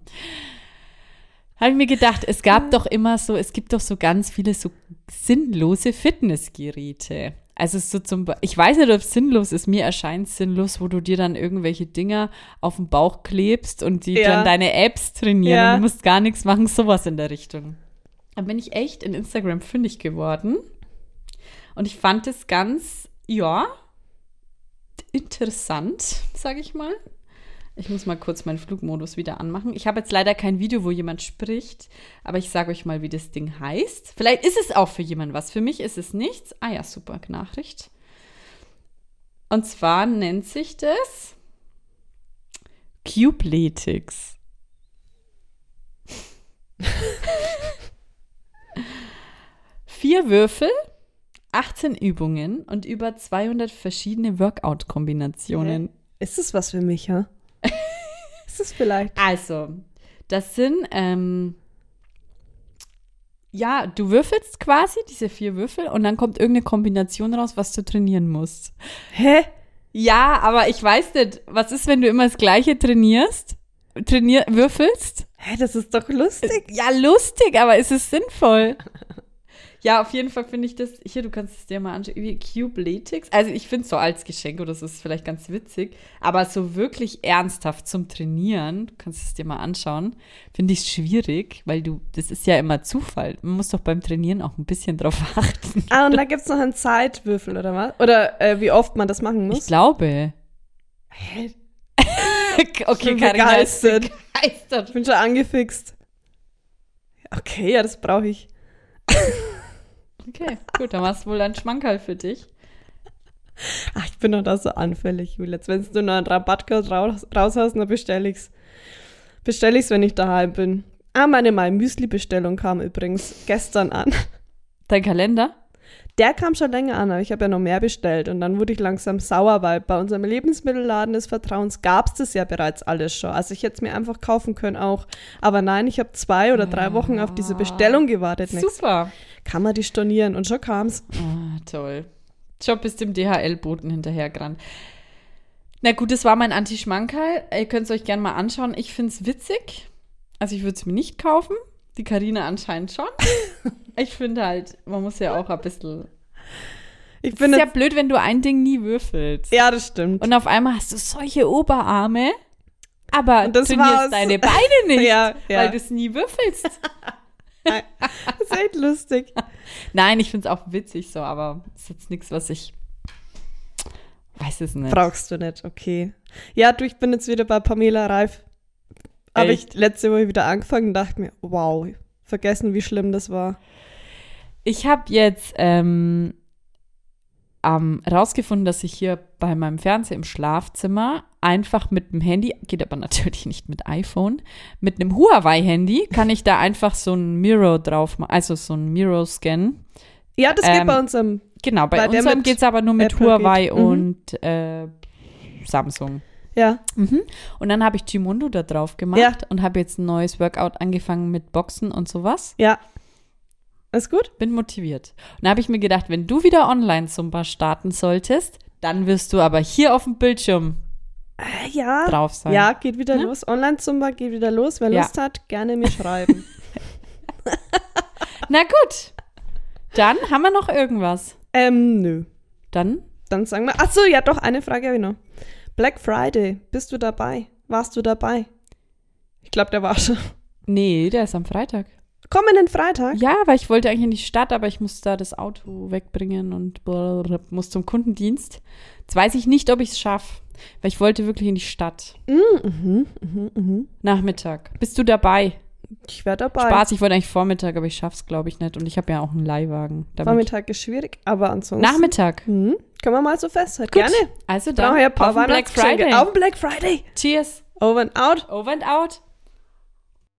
[SPEAKER 1] Habe ich mir gedacht, es gab doch immer so, es gibt doch so ganz viele so sinnlose Fitnessgeräte. Also so zum, ich weiß nicht, ob es sinnlos ist. Mir erscheint es sinnlos, wo du dir dann irgendwelche Dinger auf den Bauch klebst und die
[SPEAKER 2] Ja.
[SPEAKER 1] dann deine Apps trainieren
[SPEAKER 2] Ja.
[SPEAKER 1] und du musst gar nichts machen, sowas in der Richtung. Dann bin ich echt in Instagram fündig geworden und ich fand es ganz, ja, interessant, sage ich mal. Ich muss mal kurz meinen Flugmodus wieder anmachen. Ich habe jetzt leider kein Video, wo jemand spricht, aber ich sage euch mal, wie das Ding heißt. Vielleicht ist es auch für jemanden was. Für mich ist es nichts. Ah ja, super, Nachricht. Und zwar nennt sich das Cubeletics. Vier Würfel, 18 Übungen und über 200 verschiedene Workout-Kombinationen.
[SPEAKER 2] Ist das was für mich, ja? ist es vielleicht?
[SPEAKER 1] Also, das sind, ähm, ja, du würfelst quasi diese vier Würfel und dann kommt irgendeine Kombination raus, was du trainieren musst.
[SPEAKER 2] Hä?
[SPEAKER 1] Ja, aber ich weiß nicht, was ist, wenn du immer das Gleiche trainierst? Trainier würfelst?
[SPEAKER 2] Hä, das ist doch lustig.
[SPEAKER 1] Ja, lustig, aber ist es sinnvoll? Ja, auf jeden Fall finde ich das, hier, du kannst es dir mal anschauen, wie Cubeletics. Also ich finde es so als Geschenk oder so ist vielleicht ganz witzig, aber so wirklich ernsthaft zum Trainieren, du kannst es dir mal anschauen, finde ich schwierig, weil du, das ist ja immer Zufall. Man muss doch beim Trainieren auch ein bisschen drauf achten.
[SPEAKER 2] Ah, und da gibt es noch einen Zeitwürfel, oder was? Oder äh, wie oft man das machen
[SPEAKER 1] Ich
[SPEAKER 2] muss?
[SPEAKER 1] glaube.
[SPEAKER 2] Hä?
[SPEAKER 1] okay,
[SPEAKER 2] bin
[SPEAKER 1] Carina ist
[SPEAKER 2] begeistert.
[SPEAKER 1] begeistert.
[SPEAKER 2] Ich bin schon angefixt. Okay, ja, das brauche ich.
[SPEAKER 1] Okay, gut, dann war es wohl ein Schmankerl für dich.
[SPEAKER 2] Ach, ich bin doch da so anfällig, Julius. Wenn du noch einen Rabattcode raus, raus hast, dann bestelle ich's. Bestelle ich's, wenn ich daheim bin. Ah, meine My Müsli-Bestellung kam übrigens gestern an.
[SPEAKER 1] Dein Kalender?
[SPEAKER 2] Der kam schon länger an, aber ich habe ja noch mehr bestellt und dann wurde ich langsam sauer, weil bei unserem Lebensmittelladen des Vertrauens gab es das ja bereits alles schon. Also ich hätte es mir einfach kaufen können auch. Aber nein, ich habe zwei oder drei Wochen auf diese Bestellung gewartet. Nix. Kann man die stornieren und schon kam's.
[SPEAKER 1] Ah, toll. Job ist dem DHL-Boten hinterhergerannt. Na gut, das war mein Anti-Schmankerl. Ihr könnt es euch gerne mal anschauen. Ich finde es witzig. Also ich würde es mir nicht kaufen. Die Karina anscheinend schon. ich finde halt, man muss ja auch ein bisschen.
[SPEAKER 2] Ich
[SPEAKER 1] Es
[SPEAKER 2] bin
[SPEAKER 1] ist ja blöd, wenn du ein Ding nie würfelst.
[SPEAKER 2] ja, das stimmt.
[SPEAKER 1] Und auf einmal hast du solche Oberarme. Aber
[SPEAKER 2] Und das
[SPEAKER 1] trainierst deine Beine nicht,
[SPEAKER 2] Ja, ja.
[SPEAKER 1] weil du es nie würfelst.
[SPEAKER 2] Das ist echt lustig.
[SPEAKER 1] Nein, ich finde es auch witzig so, aber es ist jetzt nichts, was ich weiß es nicht.
[SPEAKER 2] Brauchst du nicht, okay. Ja, du, ich bin jetzt wieder bei Pamela Reif. Habe ich letzte Woche wieder angefangen und dachte mir, wow, vergessen, wie schlimm das war.
[SPEAKER 1] Ich habe jetzt ähm, ähm, rausgefunden, dass ich hier bei meinem Fernseher im Schlafzimmer einfach mit dem Handy, geht aber natürlich nicht mit iPhone, mit einem Huawei-Handy kann ich da einfach so ein Mirror drauf machen, also so ein Mirror-Scan.
[SPEAKER 2] Ja, das geht
[SPEAKER 1] Ähm,
[SPEAKER 2] bei unserem.
[SPEAKER 1] Genau, bei
[SPEAKER 2] der
[SPEAKER 1] unserem geht es aber nur mit
[SPEAKER 2] Apple
[SPEAKER 1] Huawei
[SPEAKER 2] geht. Mhm.
[SPEAKER 1] und äh, Samsung.
[SPEAKER 2] Ja,
[SPEAKER 1] Mhm. Und dann habe ich Gmundo da drauf gemacht
[SPEAKER 2] Ja.
[SPEAKER 1] und habe jetzt ein neues Workout angefangen mit Boxen und sowas.
[SPEAKER 2] ja. Ist gut?
[SPEAKER 1] Bin motiviert. Und da habe ich mir gedacht, wenn du wieder Online-Zumba starten solltest, dann wirst du aber hier auf dem Bildschirm
[SPEAKER 2] Äh, ja.
[SPEAKER 1] drauf sein.
[SPEAKER 2] Ja, geht wieder
[SPEAKER 1] Ne?
[SPEAKER 2] los. Online-Zumba geht wieder los. Wer
[SPEAKER 1] Ja.
[SPEAKER 2] Lust hat, gerne mir schreiben.
[SPEAKER 1] Na gut. Dann haben wir noch irgendwas.
[SPEAKER 2] ähm, nö.
[SPEAKER 1] Dann,
[SPEAKER 2] Dann sagen wir. Ach so, ja, doch, eine Frage habe ich noch. Black Friday, bist du dabei? Warst du dabei? Ich glaube, der war schon.
[SPEAKER 1] nee, der ist am Freitag.
[SPEAKER 2] Kommenden Freitag?
[SPEAKER 1] Ja, weil ich wollte eigentlich in die Stadt, aber ich muss da das Auto wegbringen und muss zum Kundendienst. Jetzt weiß ich nicht, ob ich es schaffe, weil ich wollte wirklich in die Stadt.
[SPEAKER 2] Mhm, mhm, mhm.
[SPEAKER 1] Nachmittag. Bist du dabei?
[SPEAKER 2] Ich wäre dabei.
[SPEAKER 1] Spaß, ich wollte eigentlich Vormittag, aber ich schaff's, glaube ich, nicht. Und ich habe ja auch einen Leihwagen.
[SPEAKER 2] Vormittag ist schwierig, aber ansonsten.
[SPEAKER 1] Nachmittag.
[SPEAKER 2] Mhm. Können wir mal so festhalten.
[SPEAKER 1] Gut.
[SPEAKER 2] Gerne.
[SPEAKER 1] Also
[SPEAKER 2] Brauchen
[SPEAKER 1] dann
[SPEAKER 2] wir ein paar
[SPEAKER 1] auf Black. Friday.
[SPEAKER 2] Auf Black Friday.
[SPEAKER 1] Cheers.
[SPEAKER 2] Over and out.
[SPEAKER 1] Over and out.